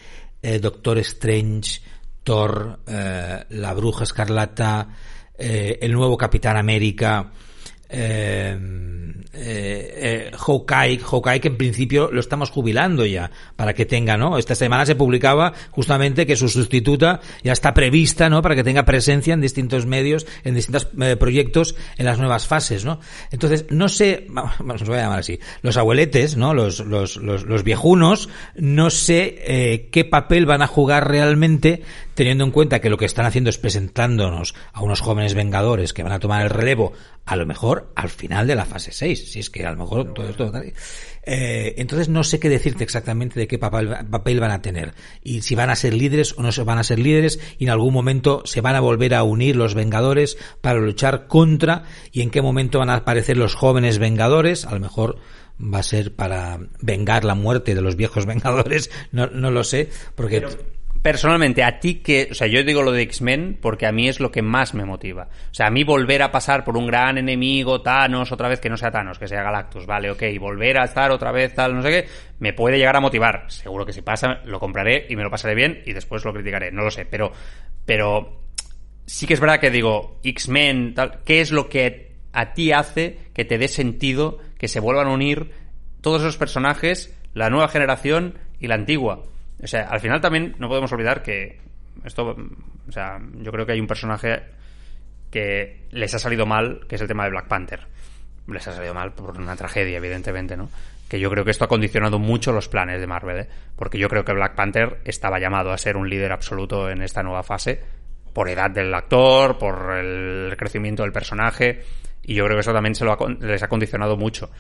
eh, Doctor Strange, Eh, la Bruja Escarlata, eh, el nuevo Capitán América eh, eh, Hawkeye, Hawkeye que en principio lo estamos jubilando ya para que tenga, ¿no? Esta semana se publicaba justamente que su sustituta ya está prevista, ¿no? Para que tenga presencia en distintos medios, en distintos eh, proyectos en las nuevas fases, ¿no? Entonces, no sé, vamos, voy a llamar así, los abueletes, ¿no? Los, los, los, los viejunos, no sé eh, qué papel van a jugar realmente teniendo en cuenta que lo que están haciendo es presentándonos a unos jóvenes vengadores que van a tomar el relevo, a lo mejor al final de la fase 6, si es que a lo mejor todo esto... Eh, entonces no sé qué decirte exactamente de qué papel, papel, van a tener y si van a ser líderes o no van a ser líderes y en algún momento se van a volver a unir los vengadores para luchar contra y en qué momento van a aparecer los jóvenes vengadores, a lo mejor va a ser para vengar la muerte de los viejos vengadores, no, no lo sé, porque... personalmente, a ti que, o sea, yo digo lo de X-Men porque a mí es lo que más me motiva. O sea, a mí volver a pasar por un gran enemigo, Thanos, otra vez que no sea Thanos, que sea Galactus, vale, ok, volver a estar otra vez tal, no sé qué, me puede llegar a motivar. Seguro que si pasa, lo compraré y me lo pasaré bien y después lo criticaré, no lo sé, pero, pero sí que es verdad que digo, X-Men, tal, ¿qué es lo que a ti hace que te dé sentido que se vuelvan a unir todos esos personajes, la nueva generación y la antigua? O sea, al final también no podemos olvidar que esto, o sea, yo creo que hay un personaje que les ha salido mal, que es el tema de Black Panther. Les ha salido mal por una tragedia, evidentemente, ¿no? Que yo creo que esto ha condicionado mucho los planes de Marvel, ¿eh? Porque yo creo que Black Panther estaba llamado a ser un líder absoluto en esta nueva fase, por edad del actor, por el crecimiento del personaje, y yo creo que eso también se lo ha, les ha condicionado mucho.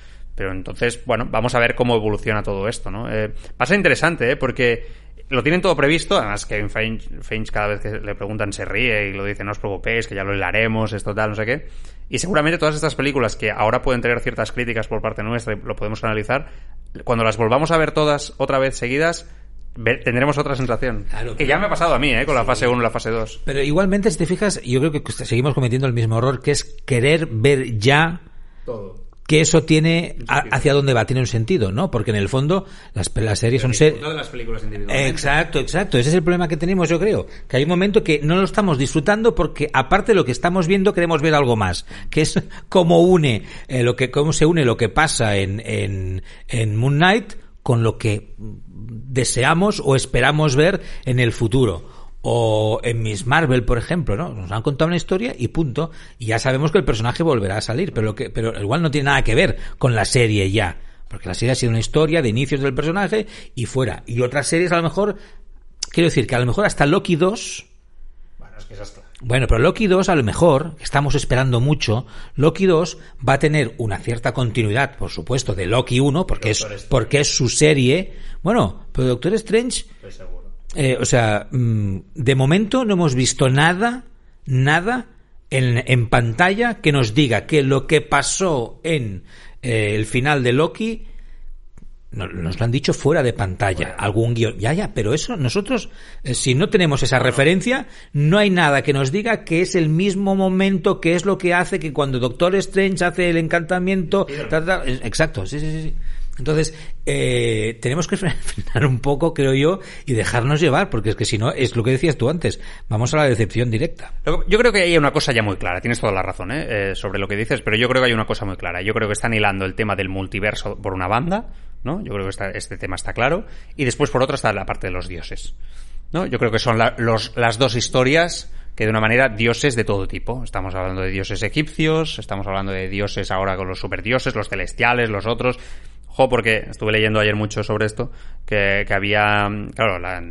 Pero entonces, bueno, vamos a ver cómo evoluciona todo esto, ¿no? Eh, va a ser interesante, ¿eh? Porque lo tienen todo previsto, además Kevin Feige, cada vez que le preguntan se ríe y lo dice, no os preocupéis, que ya lo hilaremos, esto tal, no sé qué. Y seguramente todas estas películas que ahora pueden tener ciertas críticas por parte nuestra y lo podemos analizar, cuando las volvamos a ver todas otra vez seguidas, tendremos otra sensación. Claro, que ya me ha pasado a mí, ¿eh? Con la fase 1 y la fase 2. Pero igualmente, si te fijas, yo creo que seguimos cometiendo el mismo error, que es querer ver ya todo que eso tiene a, hacia dónde va, tiene un sentido, ¿no? Porque en el fondo las, las series son de las películas. Exacto, exacto. Ese es el problema que tenemos, yo creo. Que hay un momento que no lo estamos disfrutando porque aparte de lo que estamos viendo queremos ver algo más. Que es cómo une, eh, lo que, cómo se une lo que pasa en, en, en Moon Knight con lo que deseamos o esperamos ver en el futuro o en Miss Marvel, por ejemplo, ¿no? Nos han contado una historia y punto. Y ya sabemos que el personaje volverá a salir, pero, que, pero igual no tiene nada que ver con la serie ya. Porque la serie ha sido una historia de inicios del personaje y fuera. Y otras series a lo mejor, quiero decir que a lo mejor hasta Loki 2... Bueno, es que es bueno, pero Loki 2 a lo mejor, estamos esperando mucho, Loki 2 va a tener una cierta continuidad, por supuesto, de Loki 1, porque, es, porque es su serie. Bueno, pero Doctor Strange... Estoy seguro eh, o sea, mm, de momento no hemos visto nada, nada en, en pantalla que nos diga que lo que pasó en eh, el final de Loki nos, nos lo han dicho fuera de pantalla, algún guion. Ya, ya, pero eso nosotros, eh, si no tenemos esa referencia, no hay nada que nos diga que es el mismo momento, que es lo que hace que cuando Doctor Strange hace el encantamiento. Ta, ta, exacto, sí, sí, sí. Entonces, eh, tenemos que frenar un poco, creo yo, y dejarnos llevar, porque es que si no, es lo que decías tú antes, vamos a la decepción directa. Yo creo que hay una cosa ya muy clara, tienes toda la razón ¿eh? Eh, sobre lo que dices, pero yo creo que hay una cosa muy clara. Yo creo que están hilando el tema del multiverso por una banda, ¿no? Yo creo que está, este tema está claro, y después por otra está la parte de los dioses. ¿no? Yo creo que son la, los, las dos historias que de una manera dioses de todo tipo. Estamos hablando de dioses egipcios, estamos hablando de dioses ahora con los superdioses, los celestiales, los otros. Jo, porque estuve leyendo ayer mucho sobre esto, que, que había, claro, la,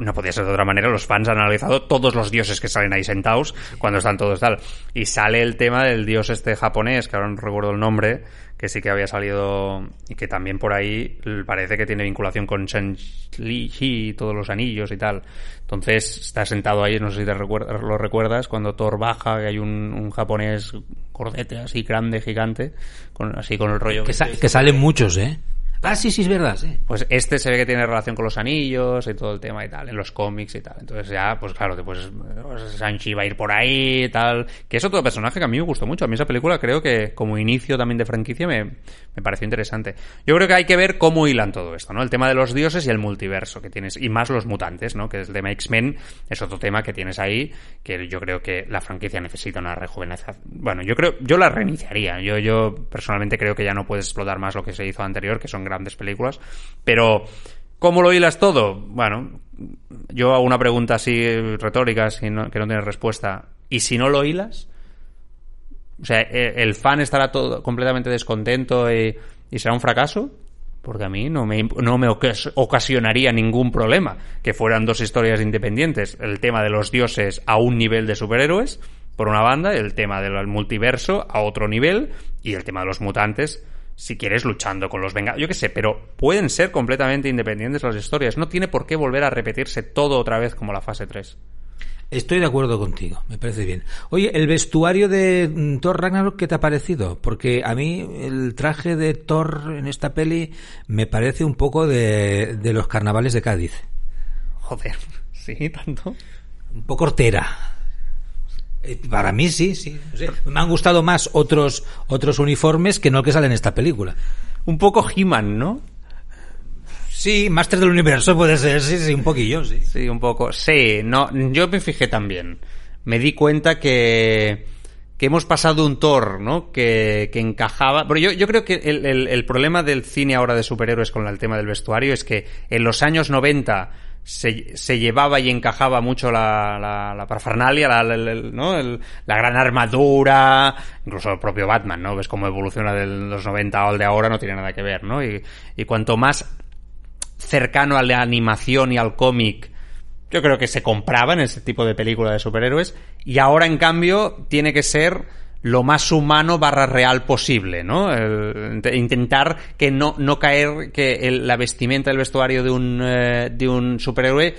no podía ser de otra manera, los fans han analizado todos los dioses que salen ahí sentados cuando están todos tal. Y sale el tema del dios este japonés, que ahora no recuerdo el nombre, que sí que había salido y que también por ahí parece que tiene vinculación con Shang-Li y todos los anillos y tal. Entonces está sentado ahí, no sé si te lo recuerdas, cuando Thor baja, que hay un, un japonés gordete así grande, gigante, con, así con el rollo. Que, que salen muchos, ¿eh? Ah, sí, sí, es verdad, sí. Pues este se ve que tiene relación con los anillos y todo el tema y tal, en los cómics y tal. Entonces ya, pues claro, pues, Sanchi va a ir por ahí y tal. Que es otro personaje que a mí me gustó mucho. A mí esa película creo que como inicio también de franquicia me, me pareció interesante. Yo creo que hay que ver cómo hilan todo esto, ¿no? El tema de los dioses y el multiverso que tienes. Y más los mutantes, ¿no? Que el tema X-Men es otro tema que tienes ahí, que yo creo que la franquicia necesita una rejuvenecización. Bueno, yo creo, yo la reiniciaría. Yo, yo personalmente creo que ya no puedes explotar más lo que se hizo anterior, que son grandes películas. Pero, ¿cómo lo hilas todo? Bueno, yo hago una pregunta así retórica, que no tiene respuesta. ¿Y si no lo hilas? O sea, ¿e, ¿el fan estará todo completamente descontento y, será un fracaso? Porque a mí no me, no me ocasionaría ningún problema que fueran dos historias independientes. El tema de los dioses a un nivel de superhéroes, por una banda, el tema del multiverso a otro nivel, y el tema de los mutantes si quieres, luchando con los Vengadores. Yo qué sé, pero pueden ser completamente independientes las historias. No tiene por qué volver a repetirse todo otra vez como la fase 3. Estoy de acuerdo contigo, me parece bien. Oye, el vestuario de mm, Thor Ragnarok, ¿qué te ha parecido? Porque a mí el traje de Thor en esta peli me parece un poco de, de los carnavales de Cádiz. Joder, sí, tanto. Un poco hortera. Eh, para mí sí, sí. me han gustado más otros, otros uniformes que no el que sale en esta película. Un poco He-Man, ¿no? Sí, Master del Universo puede ser, sí, sí, un poquillo, sí. Sí, un poco. Sí, no, yo me fijé también. Me di cuenta que, que hemos pasado un Thor, ¿no? Que, que encajaba. Pero yo, yo creo que el, el, el, problema del cine ahora de superhéroes con el tema del vestuario es que en los años 90 se, se llevaba y encajaba mucho la, la, la parafernalia, la, la, ¿no? El, la gran armadura, incluso el propio Batman, ¿no? Ves cómo evoluciona de los 90 al de ahora, no tiene nada que ver, ¿no? Y, y cuanto más cercano a la animación y al cómic, yo creo que se compraba en ese tipo de película de superhéroes, y ahora en cambio tiene que ser lo más humano barra real posible, ¿no? intentar que no, no caer, que la vestimenta, el vestuario de un, eh, de un superhéroe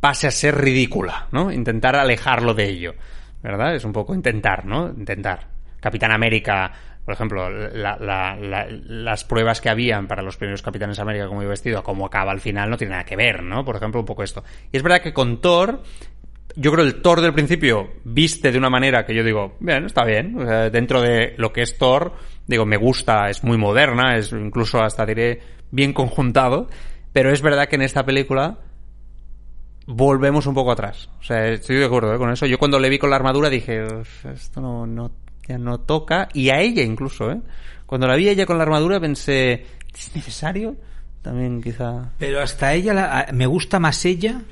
pase a ser ridícula, ¿no? Intentar alejarlo de ello, ¿verdad? Es un poco intentar, ¿no? Intentar. Capitán América, por ejemplo, las pruebas que habían para los primeros Capitanes América como vestido, como acaba al final, no tiene nada que ver, ¿no? Por ejemplo, un poco esto. Y es verdad que con Thor yo creo el Thor del principio viste de una manera que yo digo, bien, está bien. dentro de lo que es Thor, digo, me gusta, es muy moderna, es incluso hasta diré bien conjuntado. Pero es verdad que en esta película volvemos un poco atrás. O sea, estoy de acuerdo ¿eh? con eso. Yo cuando le vi con la armadura dije, esto no, no, ya no toca. Y a ella incluso, ¿eh? Cuando la vi ella con la armadura pensé, ¿es necesario? También quizá. Pero hasta ella me gusta más ella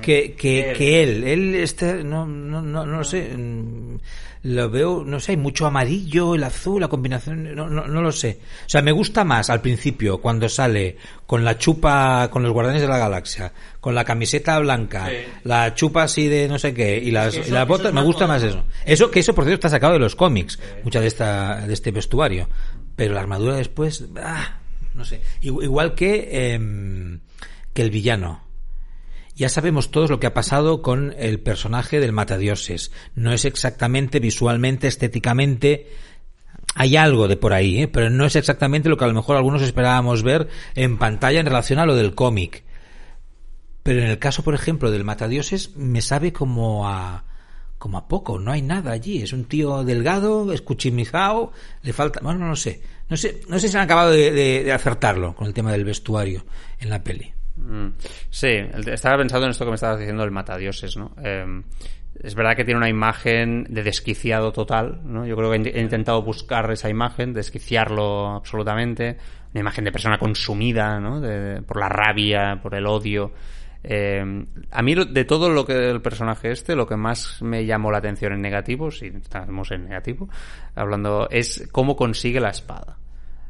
que, que, él. Él este, no, no, no, no sé. Mm, lo veo, no sé, hay mucho amarillo, el azul, la combinación, no, no, no lo sé. O sea, me gusta más al principio cuando sale con la chupa, con los guardianes de la galaxia, con la camiseta blanca, la chupa así de no sé qué, y las, y las botas, me gusta más eso. Eso, que eso por cierto está sacado de los cómics, mucha de esta, de este vestuario. Pero la armadura después, ah, no sé. Igual que, eh, que el villano. Ya sabemos todos lo que ha pasado con el personaje del Matadioses. No es exactamente visualmente, estéticamente. Hay algo de por ahí, ¿eh? pero no es exactamente lo que a lo mejor algunos esperábamos ver en pantalla en relación a lo del cómic. Pero en el caso, por ejemplo, del Matadioses, me sabe como a, como a poco, no hay nada allí. Es un tío delgado, escuchimizado, le falta, bueno, no sé. No sé, no sé si han acabado de, acertarlo con el tema del vestuario en la peli. Mm. Sí, estaba pensando en esto que me estabas diciendo del matadioses, ¿no? Em, es verdad que tiene una imagen de desquiciado total, ¿no? Yo creo que he intentado buscar esa imagen, desquiciarlo absolutamente, una imagen de persona consumida, ¿no? por la rabia, por el odio. Eh, a mí de todo lo que el personaje este, lo que más me llamó la atención en negativo, si estamos en negativo, hablando, es cómo consigue la espada.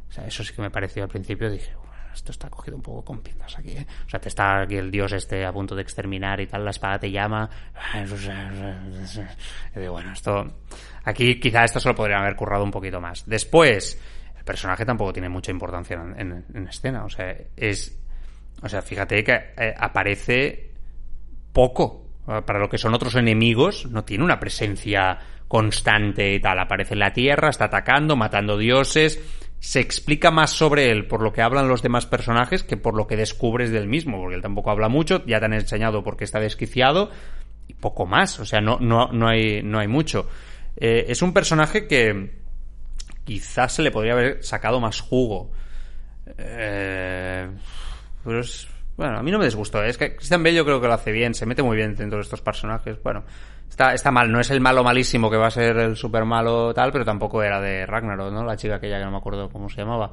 O sea, eso sí que me pareció al principio, dije, esto está cogido un poco con pinzas aquí, ¿eh? O sea, te está aquí el dios este a punto de exterminar y tal, la espada te llama. Y digo, bueno, esto. Aquí quizá esto se lo podrían haber currado un poquito más. Después, el personaje tampoco tiene mucha importancia en, en, escena. O sea, es. O sea, fíjate que eh, aparece poco. Para lo que son otros enemigos, no tiene una presencia constante y tal. Aparece en la tierra, está atacando, matando dioses se explica más sobre él por lo que hablan los demás personajes que por lo que descubres del mismo, porque él tampoco habla mucho, ya te han enseñado por qué está desquiciado y poco más, o sea, no, no, no, hay, no hay mucho. Eh, es un personaje que quizás se le podría haber sacado más jugo. Eh, pero es, bueno, a mí no me disgustó. Es que Christian Bale yo creo que lo hace bien, se mete muy bien dentro de estos personajes. Bueno, está, está mal, no es el malo malísimo que va a ser el super malo tal, pero tampoco era de Ragnarok, ¿no? La chica aquella que no me acuerdo cómo se llamaba.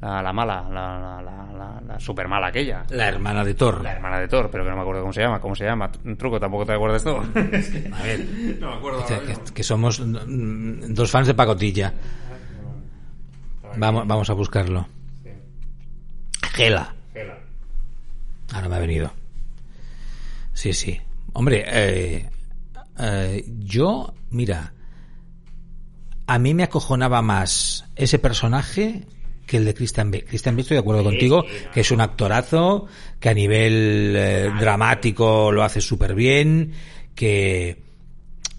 La, mala, la, la, la, super mala aquella. La hermana de Thor. La hermana de Thor, pero que no me acuerdo cómo se llama. ¿Cómo se llama? Un truco, tampoco te acuerdas tú. a ver, no me acuerdo. Que, somos dos fans de pacotilla. Vamos, vamos a buscarlo. Gela. Gela. Ahora me ha venido. Sí, sí. Hombre, eh, eh, yo, mira, a mí me acojonaba más ese personaje que el de Christian Bale. Christian Bale, estoy de acuerdo contigo, que es un actorazo, que a nivel eh, dramático lo hace súper bien, que,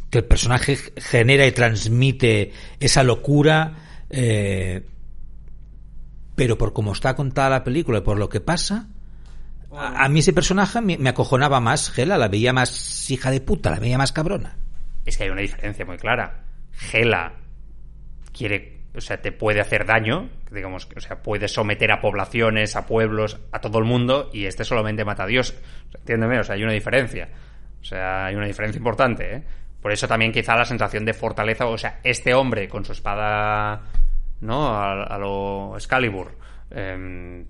que el personaje genera y transmite esa locura, eh, pero por cómo está contada la película y por lo que pasa, a, mí ese personaje me, acojonaba más, Gela, la veía más hija de puta, la veía más cabrona. Es que hay una diferencia muy clara. Gela quiere, o sea, te puede hacer daño, digamos, o sea, puede someter a poblaciones, a pueblos, a todo el mundo, y este solamente mata a Dios. Entiéndeme, o sea, hay una diferencia. O sea, hay una diferencia importante, ¿eh? Por eso también quizá la sensación de fortaleza, o sea, este hombre con su espada, ¿no? A, lo Excalibur, eh,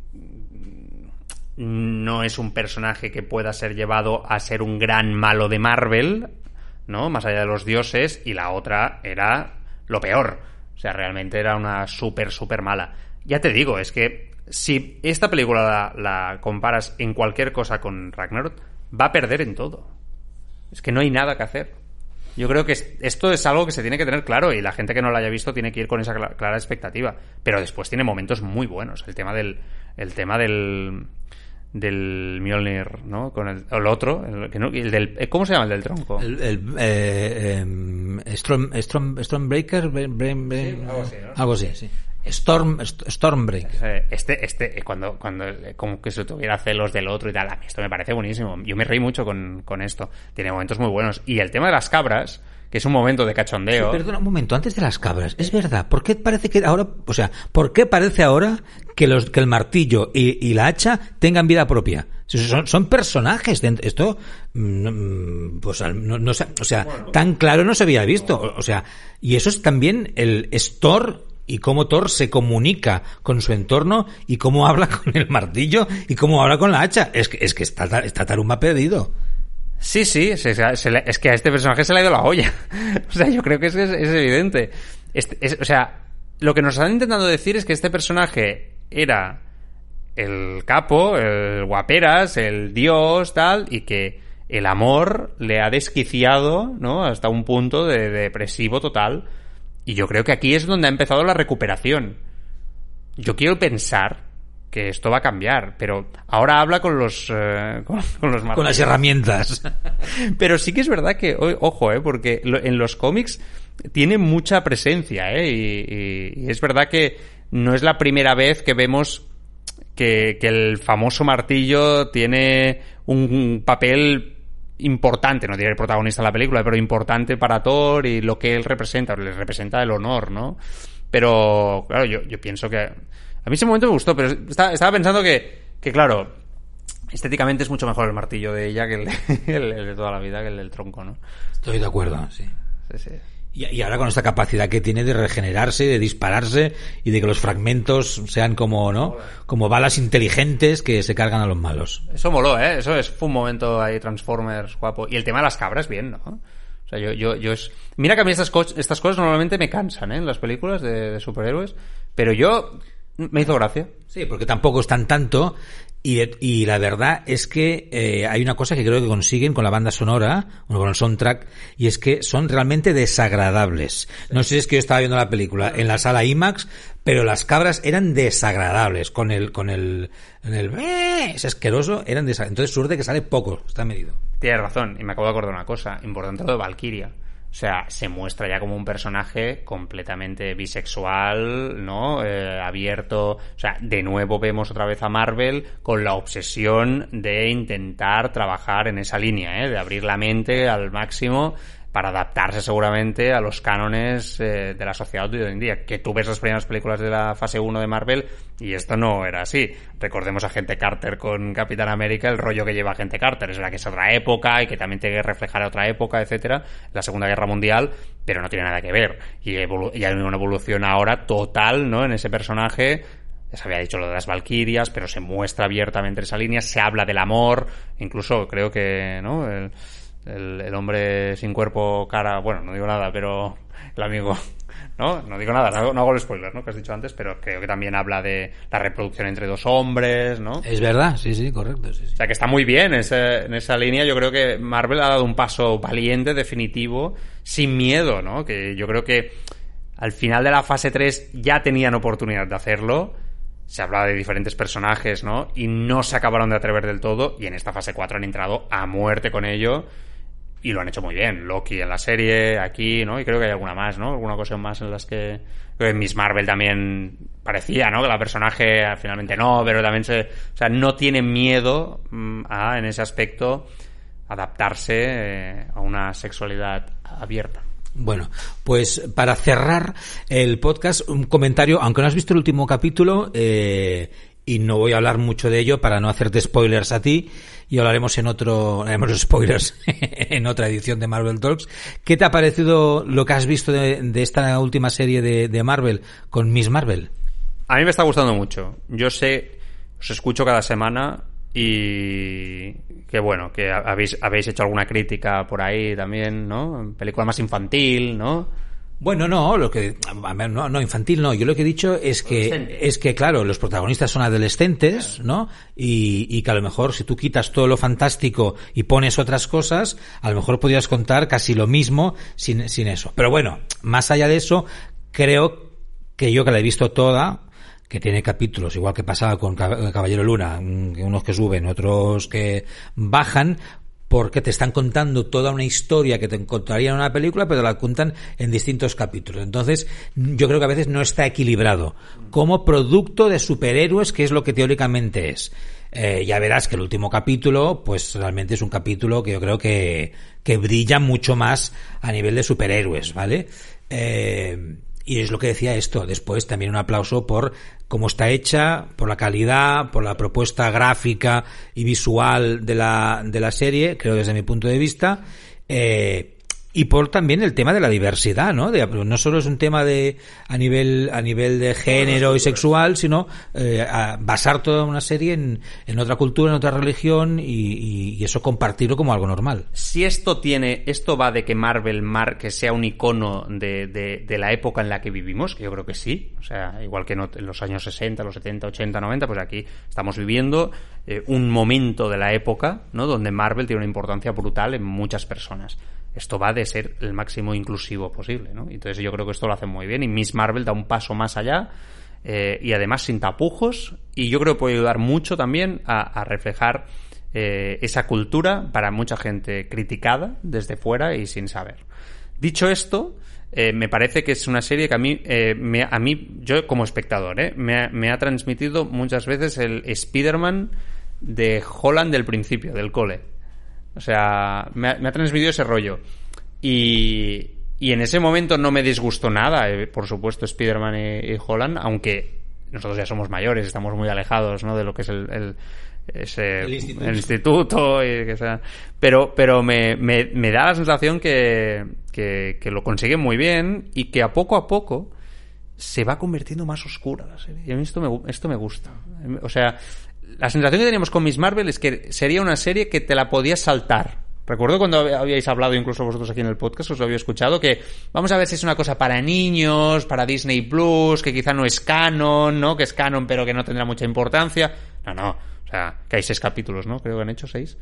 no es un personaje que pueda ser llevado a ser un gran malo de Marvel, ¿no? Más allá de los dioses, y la otra era lo peor. O sea, realmente era una súper, súper mala. Ya te digo, es que si esta película la, comparas en cualquier cosa con Ragnarok, va a perder en todo. Es que no hay nada que hacer. Yo creo que esto es algo que se tiene que tener claro y la gente que no lo haya visto tiene que ir con esa clara expectativa. Pero después tiene momentos muy buenos. El tema del, el tema del, del Mjolnir, ¿no? Con el, el otro, el, que no, el del, eh, ¿cómo se llama el del tronco? El, el eh, em, Storm, Storm, Stormbreaker, algo así, ¿no? Algo así, sí. Storm, Stormbreaker. Este, este, eh, cuando, cuando, como que se tuviera celos del otro y tal, a mí esto me parece buenísimo. Yo me reí mucho con, con esto. Tiene momentos muy buenos. Y el tema de las cabras, que es un momento de cachondeo. perdona un momento, antes de las cabras, es verdad, ¿por qué parece que ahora, o sea, ¿por qué parece ahora que los que el martillo y, la hacha tengan vida propia? Son, son personajes, esto, mm, mm, pues no, no, o sea, tan claro no se había visto, o sea, y eso es también el Thor y cómo Thor se comunica con su entorno y cómo habla con el martillo y cómo habla con la hacha. Es que, es que está, está Taruma perdido. Sí, sí, es, que a este personaje se le ha ido la olla. o sea, yo creo que es, es, evidente. Este, o sea, lo que nos están intentando decir es que este personaje era el capo, el guaperas, el dios, tal, y que el amor le ha desquiciado, ¿no? Hasta un punto de depresivo total. Y yo creo que aquí es donde ha empezado la recuperación. Yo quiero pensar que esto va a cambiar, pero ahora habla con los eh, con, los con las herramientas. pero sí que es verdad que ojo, eh, porque en los cómics tiene mucha presencia, eh, y, es verdad que no es la primera vez que vemos que, que el famoso martillo tiene un papel importante, no diré el protagonista de la película, pero importante para Thor y lo que él representa, le representa el honor, ¿no? Pero, claro, yo, yo pienso que a mí ese momento me gustó, pero estaba, pensando que, que, claro, estéticamente es mucho mejor el martillo de ella que el de, toda la vida, que el del tronco, ¿no? Estoy de acuerdo, sí. Sí, sí. Y, ahora con esta capacidad que tiene de regenerarse, de dispararse y de que los fragmentos sean como, ¿no? Como balas inteligentes que se cargan a los malos. Eso moló, ¿eh? Eso es, fue un momento ahí, Transformers, guapo. Y el tema de las cabras, bien, ¿no? O sea, yo, yo, yo es... Mira que a mí estas, co- estas cosas normalmente me cansan, ¿eh? En las películas de superhéroes. Pero yo... Me hizo gracia. Sí, porque tampoco están tanto. Y, y la verdad es que eh, hay una cosa que creo que consiguen con la banda sonora, o con el soundtrack, y es que son realmente desagradables. No sé si es que yo estaba viendo la película en la sala IMAX, pero las cabras eran desagradables. Con el, con el, en el, "Eh", ese asqueroso, eran desagradables. Entonces suerte que sale poco, está medido. Tienes razón, y me acabo de acordar una cosa, importante lo de Valkyria. O sea, se muestra ya como un personaje completamente bisexual, ¿no? Eh, abierto. O sea, de nuevo vemos otra vez a Marvel con la obsesión de intentar trabajar en esa línea, ¿eh? De abrir la mente al máximo para adaptarse seguramente a los cánones eh, de la sociedad de hoy en día. Que tú ves las primeras películas de la fase 1 de Marvel y esto no era así. Recordemos a Gente Carter con Capitán América, el rollo que lleva Gente Carter. Es la que es otra época y que también tiene que reflejar otra época, etcétera, la Segunda Guerra Mundial, pero no tiene nada que ver. Y, y hay una evolución ahora total, ¿no? En ese personaje ya se había dicho lo de las Valquirias, pero se muestra abiertamente esa línea, se habla del amor, incluso creo que, ¿no? El, el, el hombre sin cuerpo, cara, bueno, no digo nada, pero el amigo, ¿no? No digo nada, no, no hago el spoiler, ¿no? Que has dicho antes, pero creo que también habla de la reproducción entre dos hombres, ¿no? Es verdad, sí, sí, correcto. Sí, sí. O sea que está muy bien ese- en esa línea. Yo creo que Marvel ha dado un paso valiente, definitivo, sin miedo, ¿no? Que yo creo que al final de la fase 3 ya tenían oportunidad de hacerlo. Se hablaba de diferentes personajes, ¿no? Y no se acabaron de atrever del todo. Y en esta fase 4 han entrado a muerte con ello. Y lo han hecho muy bien. Loki en la serie, aquí, ¿no? Y creo que hay alguna más, ¿no? Alguna cosa más en las que... Creo que Miss Marvel también parecía, ¿no? Que la personaje ah, finalmente no, pero también se... O sea, no tiene miedo mm, a, en ese aspecto, adaptarse eh, a una sexualidad abierta. Bueno, pues para cerrar el podcast, un comentario, aunque no has visto el último capítulo, eh, y no voy a hablar mucho de ello para no hacerte spoilers a ti, y hablaremos en otro, haremos spoilers en otra edición de Marvel Talks. ¿Qué te ha parecido lo que has visto de, de esta última serie de, de Marvel con Miss Marvel? A mí me está gustando mucho. Yo sé, os escucho cada semana y que bueno, que habéis, habéis hecho alguna crítica por ahí también, ¿no? Película más infantil, ¿no? Bueno, no, lo que a ver, no, no infantil no. Yo lo que he dicho es que es que claro, los protagonistas son adolescentes, ¿no? Y, y que a lo mejor si tú quitas todo lo fantástico y pones otras cosas, a lo mejor podrías contar casi lo mismo sin, sin eso. Pero bueno, más allá de eso, creo que yo que la he visto toda, que tiene capítulos, igual que pasaba con Cab- Caballero Luna, unos que suben, otros que bajan, porque te están contando toda una historia que te contarían en una película, pero la cuentan en distintos capítulos. Entonces, yo creo que a veces no está equilibrado. Como producto de superhéroes, que es lo que teóricamente es. Eh, ya verás que el último capítulo, pues realmente es un capítulo que yo creo que, que brilla mucho más a nivel de superhéroes, ¿vale? Eh, y es lo que decía esto. Después también un aplauso por cómo está hecha, por la calidad, por la propuesta gráfica y visual de la, de la serie, creo desde mi punto de vista. Eh, y por también el tema de la diversidad, ¿no? No solo es un tema de a nivel a nivel de género y sexual, sino eh, basar toda una serie en, en otra cultura, en otra religión y, y- y eso compartirlo como algo normal. Si esto tiene, esto va de que Marvel mar, que sea un icono de, de, de la época en la que vivimos, que yo creo que sí, o sea, igual que en los años 60, los 70, 80, 90, pues aquí estamos viviendo eh, un momento de la época, ¿no? Donde Marvel tiene una importancia brutal en muchas personas. Esto va de ser el máximo inclusivo posible, ¿no? Entonces yo creo que esto lo hacen muy bien y Miss Marvel da un paso más allá eh, y además sin tapujos y yo creo que puede ayudar mucho también a, reflejar eh, esa cultura para mucha gente criticada desde fuera y sin saber. Dicho esto, eh, me parece que es una serie que a mí, eh, me- a mí yo como espectador, eh, me, ha, me ha transmitido muchas veces el Spider-Man de Holland del principio, del cole. O sea, me ha, me ha transmitido ese rollo. Y, y en ese momento no me disgustó nada, eh, por supuesto, Spider-Man y, y Holland, aunque nosotros ya somos mayores, estamos muy alejados ¿no? de lo que es el, el- ese, El el instituto. instituto, y que sea. Pero, pero me, me, me da la sensación que, que, que lo consigue muy bien y que a poco a poco se va convirtiendo más oscura la serie. Y a mí esto me, esto me gusta. O sea, la sensación que teníamos con Miss Marvel es que sería una serie que te la podías saltar. Recuerdo cuando hab- habíais hablado, incluso vosotros aquí en el podcast, os lo había escuchado, que vamos a ver si es una cosa para niños, para Disney Plus, que quizá no es canon, ¿no? Que es canon pero que no tendrá mucha importancia. No, no. O sea, que hay seis capítulos, ¿no? Creo que han hecho seis.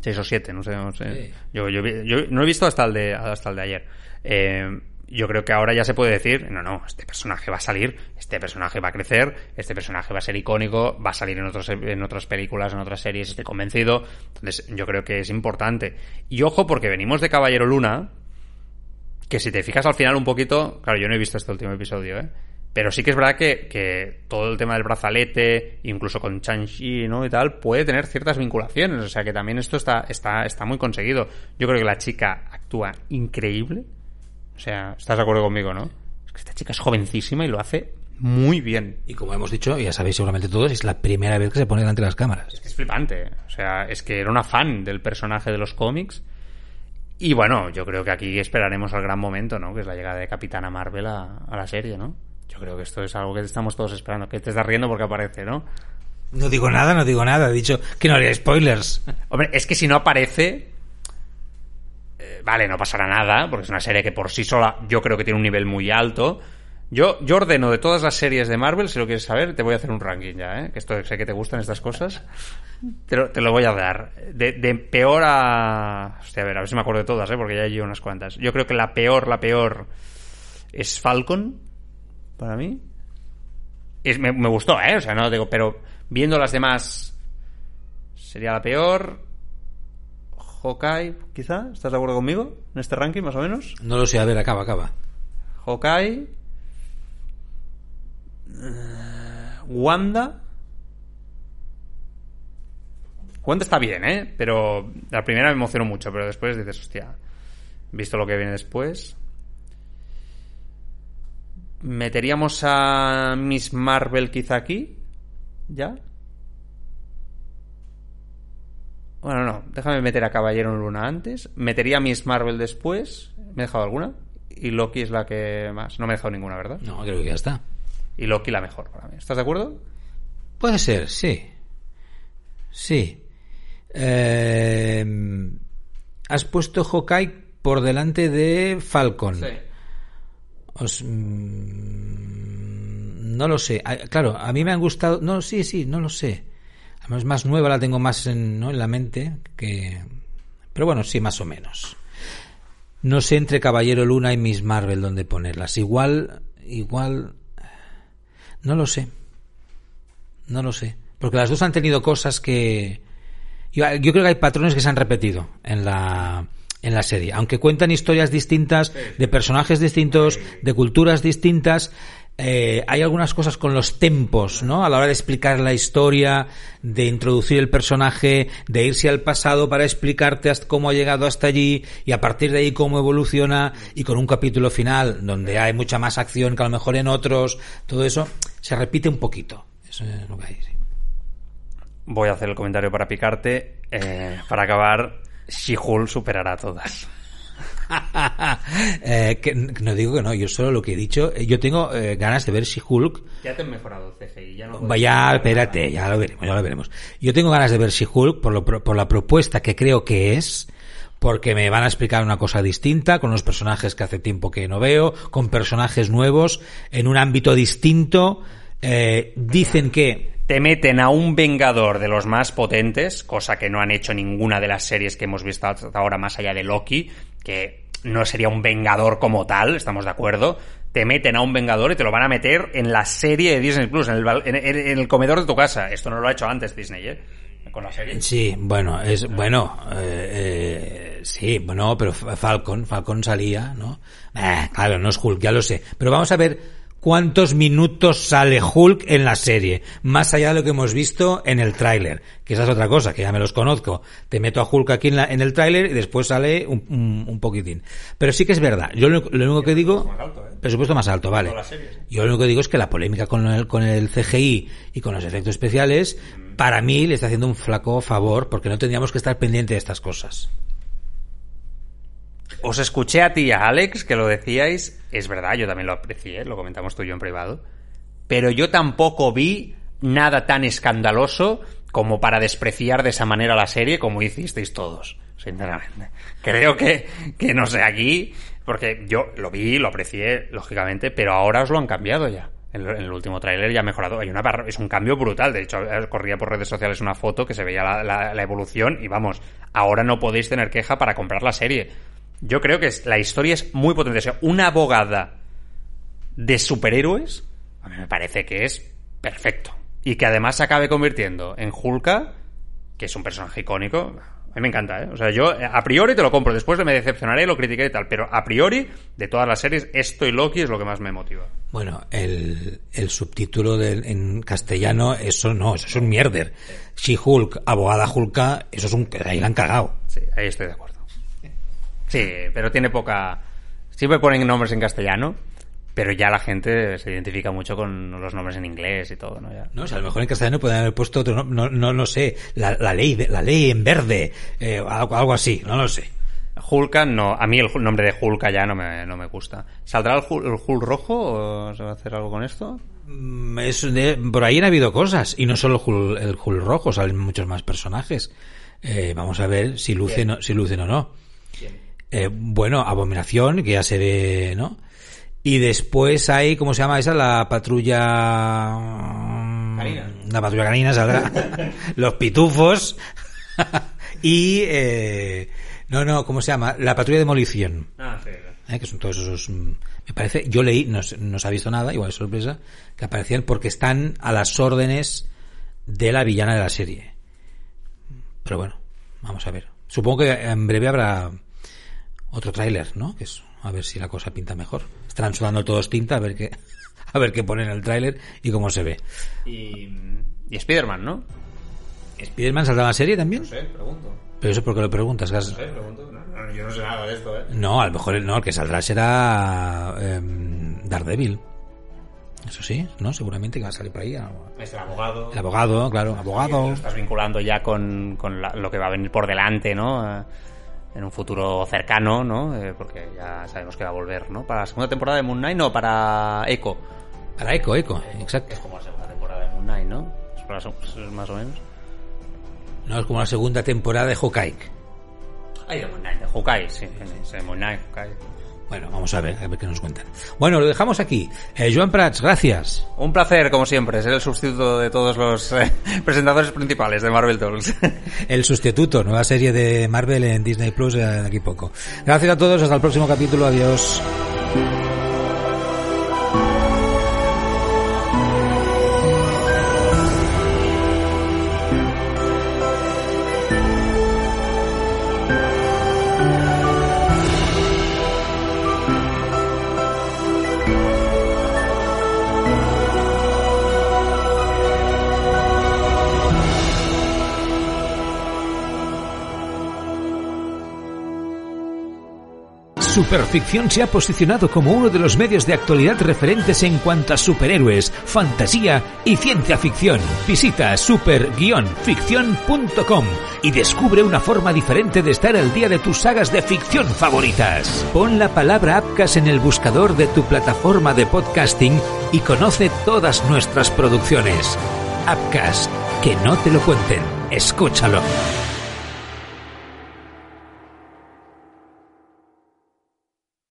Seis o siete, no sé. No, sé. Sí. Yo, yo no he visto hasta el de, hasta el de ayer. Eh, yo creo que ahora ya se puede decir, no, no, este personaje va a salir, este personaje va a crecer, este personaje va a ser icónico, va a salir en, otros, en otras películas, en otras series, estoy convencido. Entonces, yo creo que es importante. Y ojo, porque venimos de Caballero Luna, que si te fijas al final un poquito, claro, yo no he visto este último episodio, ¿eh? Pero sí que es verdad que, que todo el tema del brazalete, incluso con Chang-Chi, ¿no? Y tal, puede tener ciertas vinculaciones. O sea que también esto está, está, está muy conseguido. Yo creo que la chica actúa increíble. O sea, estás de acuerdo conmigo, ¿no? Es que esta chica es jovencísima y lo hace muy bien. Y como hemos dicho, ya sabéis seguramente todos, es la primera vez que se pone delante de las cámaras. Es flipante. O sea, es que era una fan del personaje de los cómics. Y bueno, yo creo que aquí esperaremos al gran momento, ¿no? Que es la llegada de Capitana Marvel a, a la serie, ¿no? Yo creo que esto es algo que estamos todos esperando. Que te estás riendo porque aparece, ¿no? No digo nada, no digo nada. He dicho que no haría spoilers. Hombre, es que si no aparece. Eh, vale, no pasará nada, porque es una serie que por sí sola yo creo que tiene un nivel muy alto. Yo, yo ordeno de todas las series de Marvel, si lo quieres saber, te voy a hacer un ranking ya, ¿eh? Que esto sé que te gustan estas cosas. Te lo, voy a dar. De, de peor a. Hostia, a ver, a ver si me acuerdo de todas, ¿eh? Porque ya hay unas cuantas. Yo creo que la peor, la peor. Es Falcon. Para mí. Es, me, me gustó, ¿eh? O sea, no digo, pero viendo las demás. Sería la peor. Hawkeye, quizá. ¿Estás de acuerdo conmigo? En este ranking, más o menos. No lo sé, a ver, acaba, acaba. Hawkeye. eh, Wanda. Wanda está bien, ¿eh? Pero la primera me emocionó mucho, pero después dices, hostia, visto lo que viene después. ¿Meteríamos a Miss Marvel quizá aquí? ¿Ya? Bueno, no, déjame meter a Caballero en Luna antes. Metería a Miss Marvel después. ¿Me he dejado alguna? Y Loki es la que más. No me he dejado ninguna, ¿verdad? No, creo que ya está. Y Loki la mejor para mí. ¿Estás de acuerdo? Puede ser, sí. Sí. Eh, has puesto Hawkeye por delante de Falcon. Os- mm, no lo sé. Ah, Claro, a mí me han gustado. No, sí, sí, no lo sé. Además, más nueva, la tengo más en, ¿no? en la mente que. Pero bueno, sí, más o menos. No sé entre Caballero Luna y Miss Marvel dónde ponerlas. Igual, igual. No lo sé. No lo sé. Porque las dos han tenido cosas que. Yo, yo creo que hay patrones que se han repetido en la, en la serie. Aunque cuentan historias distintas, de personajes distintos, de culturas distintas. Eh, hay algunas cosas con los tempos, ¿no? A la hora de explicar la historia, de introducir el personaje, de irse al pasado para explicarte cómo ha llegado hasta allí y a partir de ahí cómo evoluciona y con un capítulo final donde hay mucha más acción que a lo mejor en otros, todo eso se repite un poquito. Eso es lo que hay. Voy a hacer el comentario para picarte. Eh, para acabar, She-Hulk superará a todas. Eh, que no digo que no, yo solo lo que he dicho, eh, yo tengo eh, ganas de ver si Hulk Ya te han mejorado el CGI. Ya no Vaya, espérate, ya lo veremos, ya lo veremos. Yo tengo ganas de ver si Hulk por, lo, por la propuesta que creo que es, porque me van a explicar una cosa distinta, con unos personajes que hace tiempo que no veo, con personajes nuevos, en un ámbito distinto. Eh, dicen que te meten a un vengador de los más potentes, cosa que no han hecho ninguna de las series que hemos visto hasta ahora más allá de Loki, que no sería un vengador como tal, estamos de acuerdo. Te meten a un vengador y te lo van a meter en la serie de Disney Plus, en el, en- el comedor de tu casa. Esto no lo ha hecho antes Disney, ¿eh? Con la serie. Sí, bueno, es bueno, eh, eh, sí, bueno, pero Fa- Falcon, Falcon salía, ¿no? Eh, claro, no es Hulk, ya lo sé. Pero vamos a ver cuántos minutos sale Hulk en la serie, más allá de lo que hemos visto en el tráiler, que esa es otra cosa, que ya me los conozco. Te meto a Hulk aquí en, la- en el tráiler y después sale un, un- un poquitín. Pero sí que es verdad. Yo lo, lo único que digo, presupuesto más alto, vale. ¿eh? Yo lo único que digo es que la polémica con el, con el CGI y con los efectos especiales para mí le está haciendo un flaco favor porque no tendríamos que estar pendientes de estas cosas. Os escuché a ti y a Alex que lo decíais, es verdad, yo también lo aprecié, lo comentamos tú y yo en privado, pero yo tampoco vi nada tan escandaloso como para despreciar de esa manera la serie como hicisteis todos, sinceramente. Creo que, que no sé, aquí, porque yo lo vi, lo aprecié, lógicamente, pero ahora os lo han cambiado ya. En el, último tráiler ya ha mejorado. Hay una es un cambio brutal. De hecho, eh, corría por redes sociales una foto que se veía la, la- la evolución y vamos, ahora no podéis tener queja para comprar la serie. Yo creo que la historia es muy potente. O sea, una abogada de superhéroes, a mí me parece que es perfecto. Y que además se acabe convirtiendo en Hulka, que es un personaje icónico. A mí me encanta, ¿eh? O sea, yo eh, a priori te lo compro, después me decepcionaré, lo criticaré y tal, pero a priori, de todas las series, esto y Loki es lo que más me motiva. Bueno, el, el subtítulo del- en castellano, eso no, eso es un mierder. She-Hulk, abogada Hulka, eso es un... ahí la han cagado. Sí, ahí estoy de acuerdo. Sí, pero tiene poca... Siempre ponen nombres en castellano, pero ya la gente se identifica mucho con los nombres en inglés y todo, ¿no? Ya. No, o sea, a lo mejor en castellano pueden haber puesto otro, no, no, no, no sé, la, la ley, de- la ley en verde, eh, algo, algo así, no lo sé. Hulka, no. A mí el nombre de Hulka ya no me, no me gusta. ¿Saldrá el Hulk, el Hulk rojo o se va a hacer algo con esto? Mm, es de- por ahí han habido cosas, y no solo el Hulk, el Hulk rojo, salen muchos más personajes. Eh, vamos a ver si lucen, si lucen o no. Eh, bueno, Abominación, que ya se ve, ¿no? Y después hay, ¿cómo se llama esa? La patrulla... Canina. La patrulla canina saldrá. Los pitufos. y... Eh, no, no, ¿cómo se llama? La patrulla de demolición. Ah, sí. ¿eh? que son todos esos mm, me parece yo leí no, no se ha visto nada igual es sorpresa que aparecían porque están a las órdenes de la villana de la serie pero bueno vamos a ver supongo que en breve habrá otro tráiler no que es a ver si la cosa pinta mejor estarán sudando todos tinta a ver qué a ver qué ponen en el tráiler y cómo se ve Y, y Spider-Man, ¿no? Spiderman saldrá la serie también sé, pregunto. pero eso porque lo preguntas Gas? pregunto. yo no sé nada de esto, ¿eh? no a lo mejor el- no el que saldrá será em, Daredevil eso sí no seguramente que va a salir por ahí. Es el abogado. El abogado, claro, Lo abogado. estás vinculando ya con, con la- lo que va a venir por delante, ¿no? En un futuro cercano, ¿no? Eh, porque ya sabemos que va a volver, ¿no? Para la segunda temporada de Moon Knight, no, para Echo. Para Eco, Eco, exacto. Es como la segunda temporada de Moon Knight, ¿no? Es para más o menos. No, es como la segunda temporada de Hawkeye. Ay, de Moon Knight, de Hawkeye, sí. sí, de Moon Knight, Hawkeye. Bueno, vamos a ver, a ver qué nos cuentan. Bueno, lo dejamos aquí. Eh, Joan Prats, gracias. Un placer, como siempre, ser el sustituto de todos los eh, presentadores principales de Marvel Talks. El sustituto, nueva serie de Marvel en Disney Plus eh, de aquí poco. Gracias a todos, hasta el próximo capítulo, adiós. Superficción se ha posicionado como uno de los medios de actualidad referentes en cuanto a superhéroes, fantasía y ciencia ficción. Visita super-ficción.com y descubre una forma diferente de estar al día de tus sagas de ficción favoritas. Pon la palabra Apcas en el buscador de tu plataforma de podcasting y conoce todas nuestras producciones. Apcas, que no te lo cuenten, escúchalo.